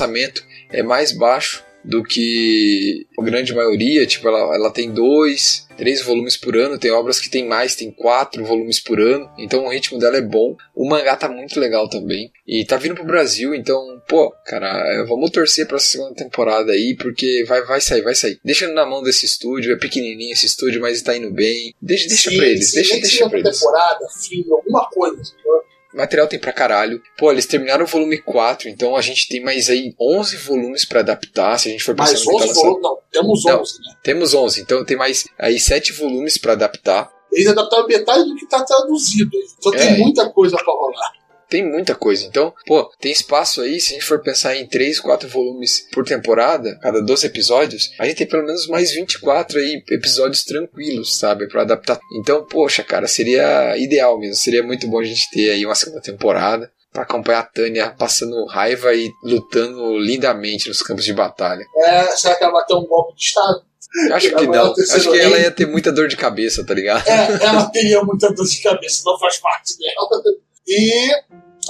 é mais baixo do que a grande maioria. Tipo, ela, ela tem dois, três volumes por ano. Tem obras que tem mais, tem quatro volumes por ano. Então o ritmo dela é bom. O mangá tá muito legal também. E tá vindo pro Brasil, então, pô, cara, vamos torcer pra segunda temporada aí, porque vai, vai sair, vai sair. Deixa na mão desse estúdio, é pequenininho esse estúdio, mas tá indo bem. Deixa, deixa Sim, pra eles, sim, deixa, deixa pra eles. temporada, filme, alguma coisa. Material tem pra caralho. Pô, eles terminaram o volume 4, então a gente tem mais aí 11 volumes pra adaptar, se a gente for pensar tá 11 lançando. volumes, não, temos Não. 11, né? Temos 11, então tem mais aí 7 volumes pra adaptar. Eles adaptaram metade do que tá traduzido. Então É. tem muita coisa pra rolar. Tem muita coisa. Então, pô, tem espaço aí, se a gente for pensar em 3, 4 volumes por temporada, cada 12 episódios, a gente tem pelo menos mais 24 aí episódios tranquilos, sabe, Pra adaptar. Então, poxa, cara, seria ideal mesmo, seria muito bom a gente ter aí uma segunda temporada pra acompanhar a Tânia passando raiva e lutando lindamente nos campos de batalha. É, será que ela vai ter um golpe de Estado? Acho que não. Acho que ela ia ter muita dor de cabeça, tá ligado? É, ela teria muita dor de cabeça, não faz parte dela. E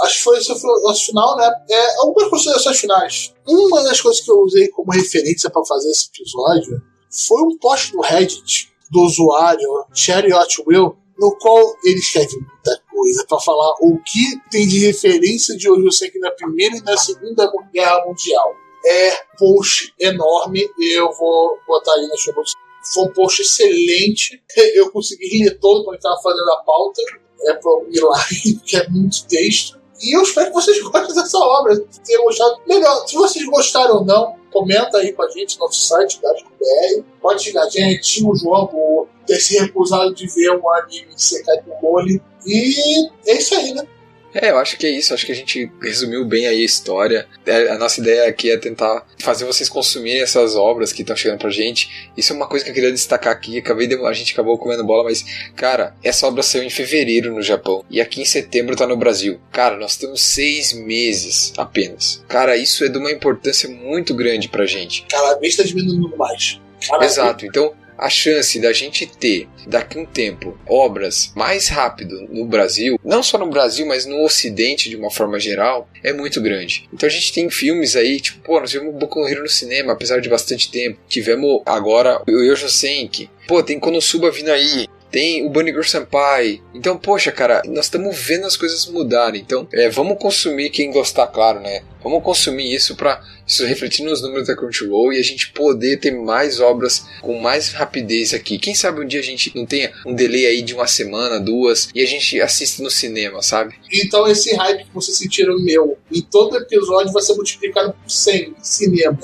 acho que foi esse nosso final, né? É, algumas considerações finais. Uma das coisas que eu usei como referência para fazer esse episódio foi um post do Reddit do usuário Chariot Will, no qual ele escreve muita coisa para falar o que tem de referência de Ojo Senki na Primeira e na Segunda Guerra Mundial. É post enorme, eu vou botar aí na notes. Foi um post excelente. Eu consegui ler todo quando estava fazendo a pauta. É para um milagre, porque é muito texto. E eu espero que vocês gostem dessa obra. Tenham gostado, melhor. Se vocês gostaram ou não, comenta aí com a gente no nosso site, BR. Pode xingar a gente, o João, por ter se recusado de ver um anime Sekai do Mole. E é isso aí, né? É, eu acho que é isso. Acho que a gente resumiu bem aí a história. É, A nossa ideia aqui é tentar fazer vocês consumirem essas obras que estão chegando pra gente. Isso é uma coisa que eu queria destacar aqui. Acabei de, a gente acabou comendo bola, mas, cara, essa obra saiu em fevereiro no Japão. E aqui em setembro tá no Brasil. Cara, nós temos seis meses apenas. Cara, isso é de uma importância muito grande pra gente. Cada vez está diminuindo mais. Cada Exato. Então, a chance da gente ter, daqui um tempo, obras mais rápido no Brasil, não só no Brasil, mas no Ocidente de uma forma geral, é muito grande. Então a gente tem filmes aí, tipo, pô, nós tivemos Boku no Hero no cinema, apesar de bastante tempo. Tivemos agora o Yojo Senki. Pô, tem Konosuba vindo aí. Tem o Bunny Girl Senpai. Então, poxa, cara, nós estamos vendo as coisas mudarem. Então, é, vamos consumir quem gostar, claro, né? Vamos consumir isso para isso refletir nos números da Crunchyroll e a gente poder ter mais obras com mais rapidez aqui. Quem sabe um dia a gente não tenha um delay aí de uma semana, duas, e a gente assista no cinema, sabe? Então esse hype que vocês sentiram meu em todo episódio vai ser multiplicado por 100 em cinema.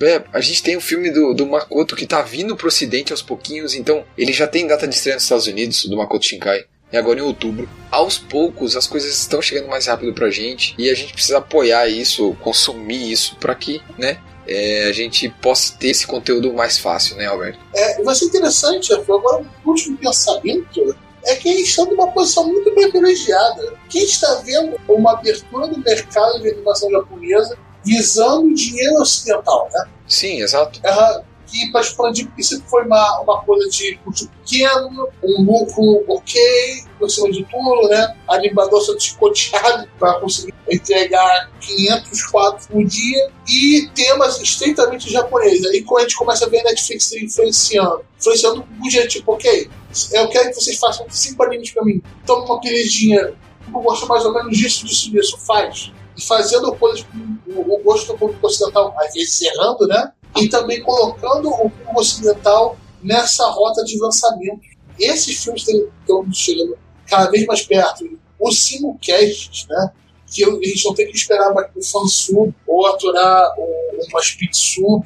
É, a gente tem o filme do, do Makoto que tá vindo pro ocidente aos pouquinhos, então ele já tem data de estreia nos Estados Unidos, do Makoto Shinkai. E agora em outubro. Aos poucos as coisas estão chegando mais rápido pra gente e a gente precisa apoiar isso, consumir isso pra que, né, é, a gente possa ter esse conteúdo mais fácil, né, Alberto? É, vai ser interessante, agora um último pensamento é que eles estão numa posição muito privilegiada. Quem está vendo uma abertura do mercado de animação japonesa visando o dinheiro ocidental, né? Sim, exato. Ela, que para expandir, porque sempre foi uma, uma coisa de custo pequeno, um lucro ok, por cima de tudo, né? Animador sendo chicoteado para conseguir entregar 500 quadros por dia e temas estritamente japoneses. Aí quando a gente começa a ver a Netflix influenciando, influenciando o jeito tipo, ok, eu quero que vocês façam cinco animes para mim, toma uma pelejinha, eu gosto mais ou menos disso, disso, disso, faz. E fazendo coisas com o, o gosto do público ocidental, às vezes errando, né? E também colocando o público ocidental nessa rota de lançamento. Esses filmes estão chegando cada vez mais perto. Os simulcasts, né? Que a gente não tem que esperar um fansub ou aturar um, uma speed sub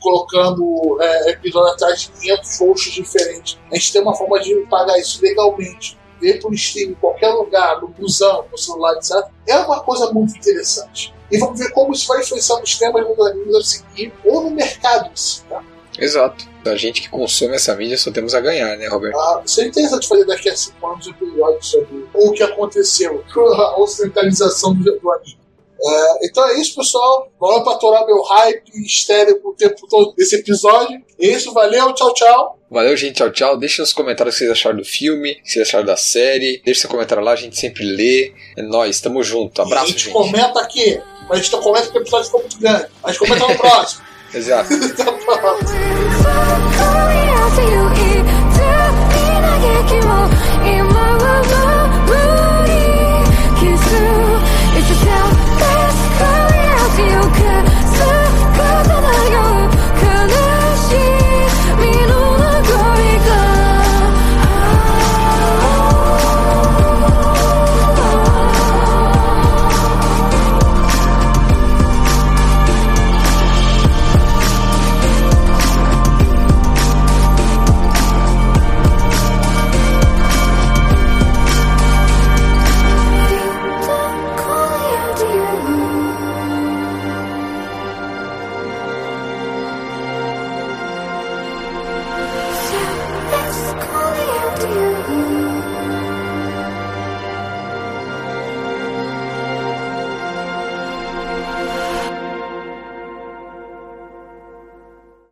colocando é, episódio atrás de 500 hosts diferentes. A gente tem uma forma de pagar isso legalmente. Ver por stream em qualquer lugar, no busão, no celular, etc., é uma coisa muito interessante. E vamos ver como isso vai influenciar nos temas dos animes a seguir, ou no mercado em si, tá? Exato. A gente que consome essa mídia só temos a ganhar, né, Roberto? Ah, seria interessante fazer daqui a 5 anos um episódio sobre o que aconteceu com a ocidentalização do, do anime. É, então é isso, pessoal. Vamos pra atorar meu hype histérico o tempo todo desse episódio. É isso, valeu, tchau, tchau. Valeu, gente. Tchau, tchau. Deixa nos comentários o que vocês acharam do filme, o que vocês acharam da série. Deixa seu comentário lá, a gente sempre lê. É nóis, tamo junto. E a Abraço, gente gente. comenta aqui. A gente comenta que o episódio ficou muito grande. A gente comenta no próximo. Exato. Até a próxima.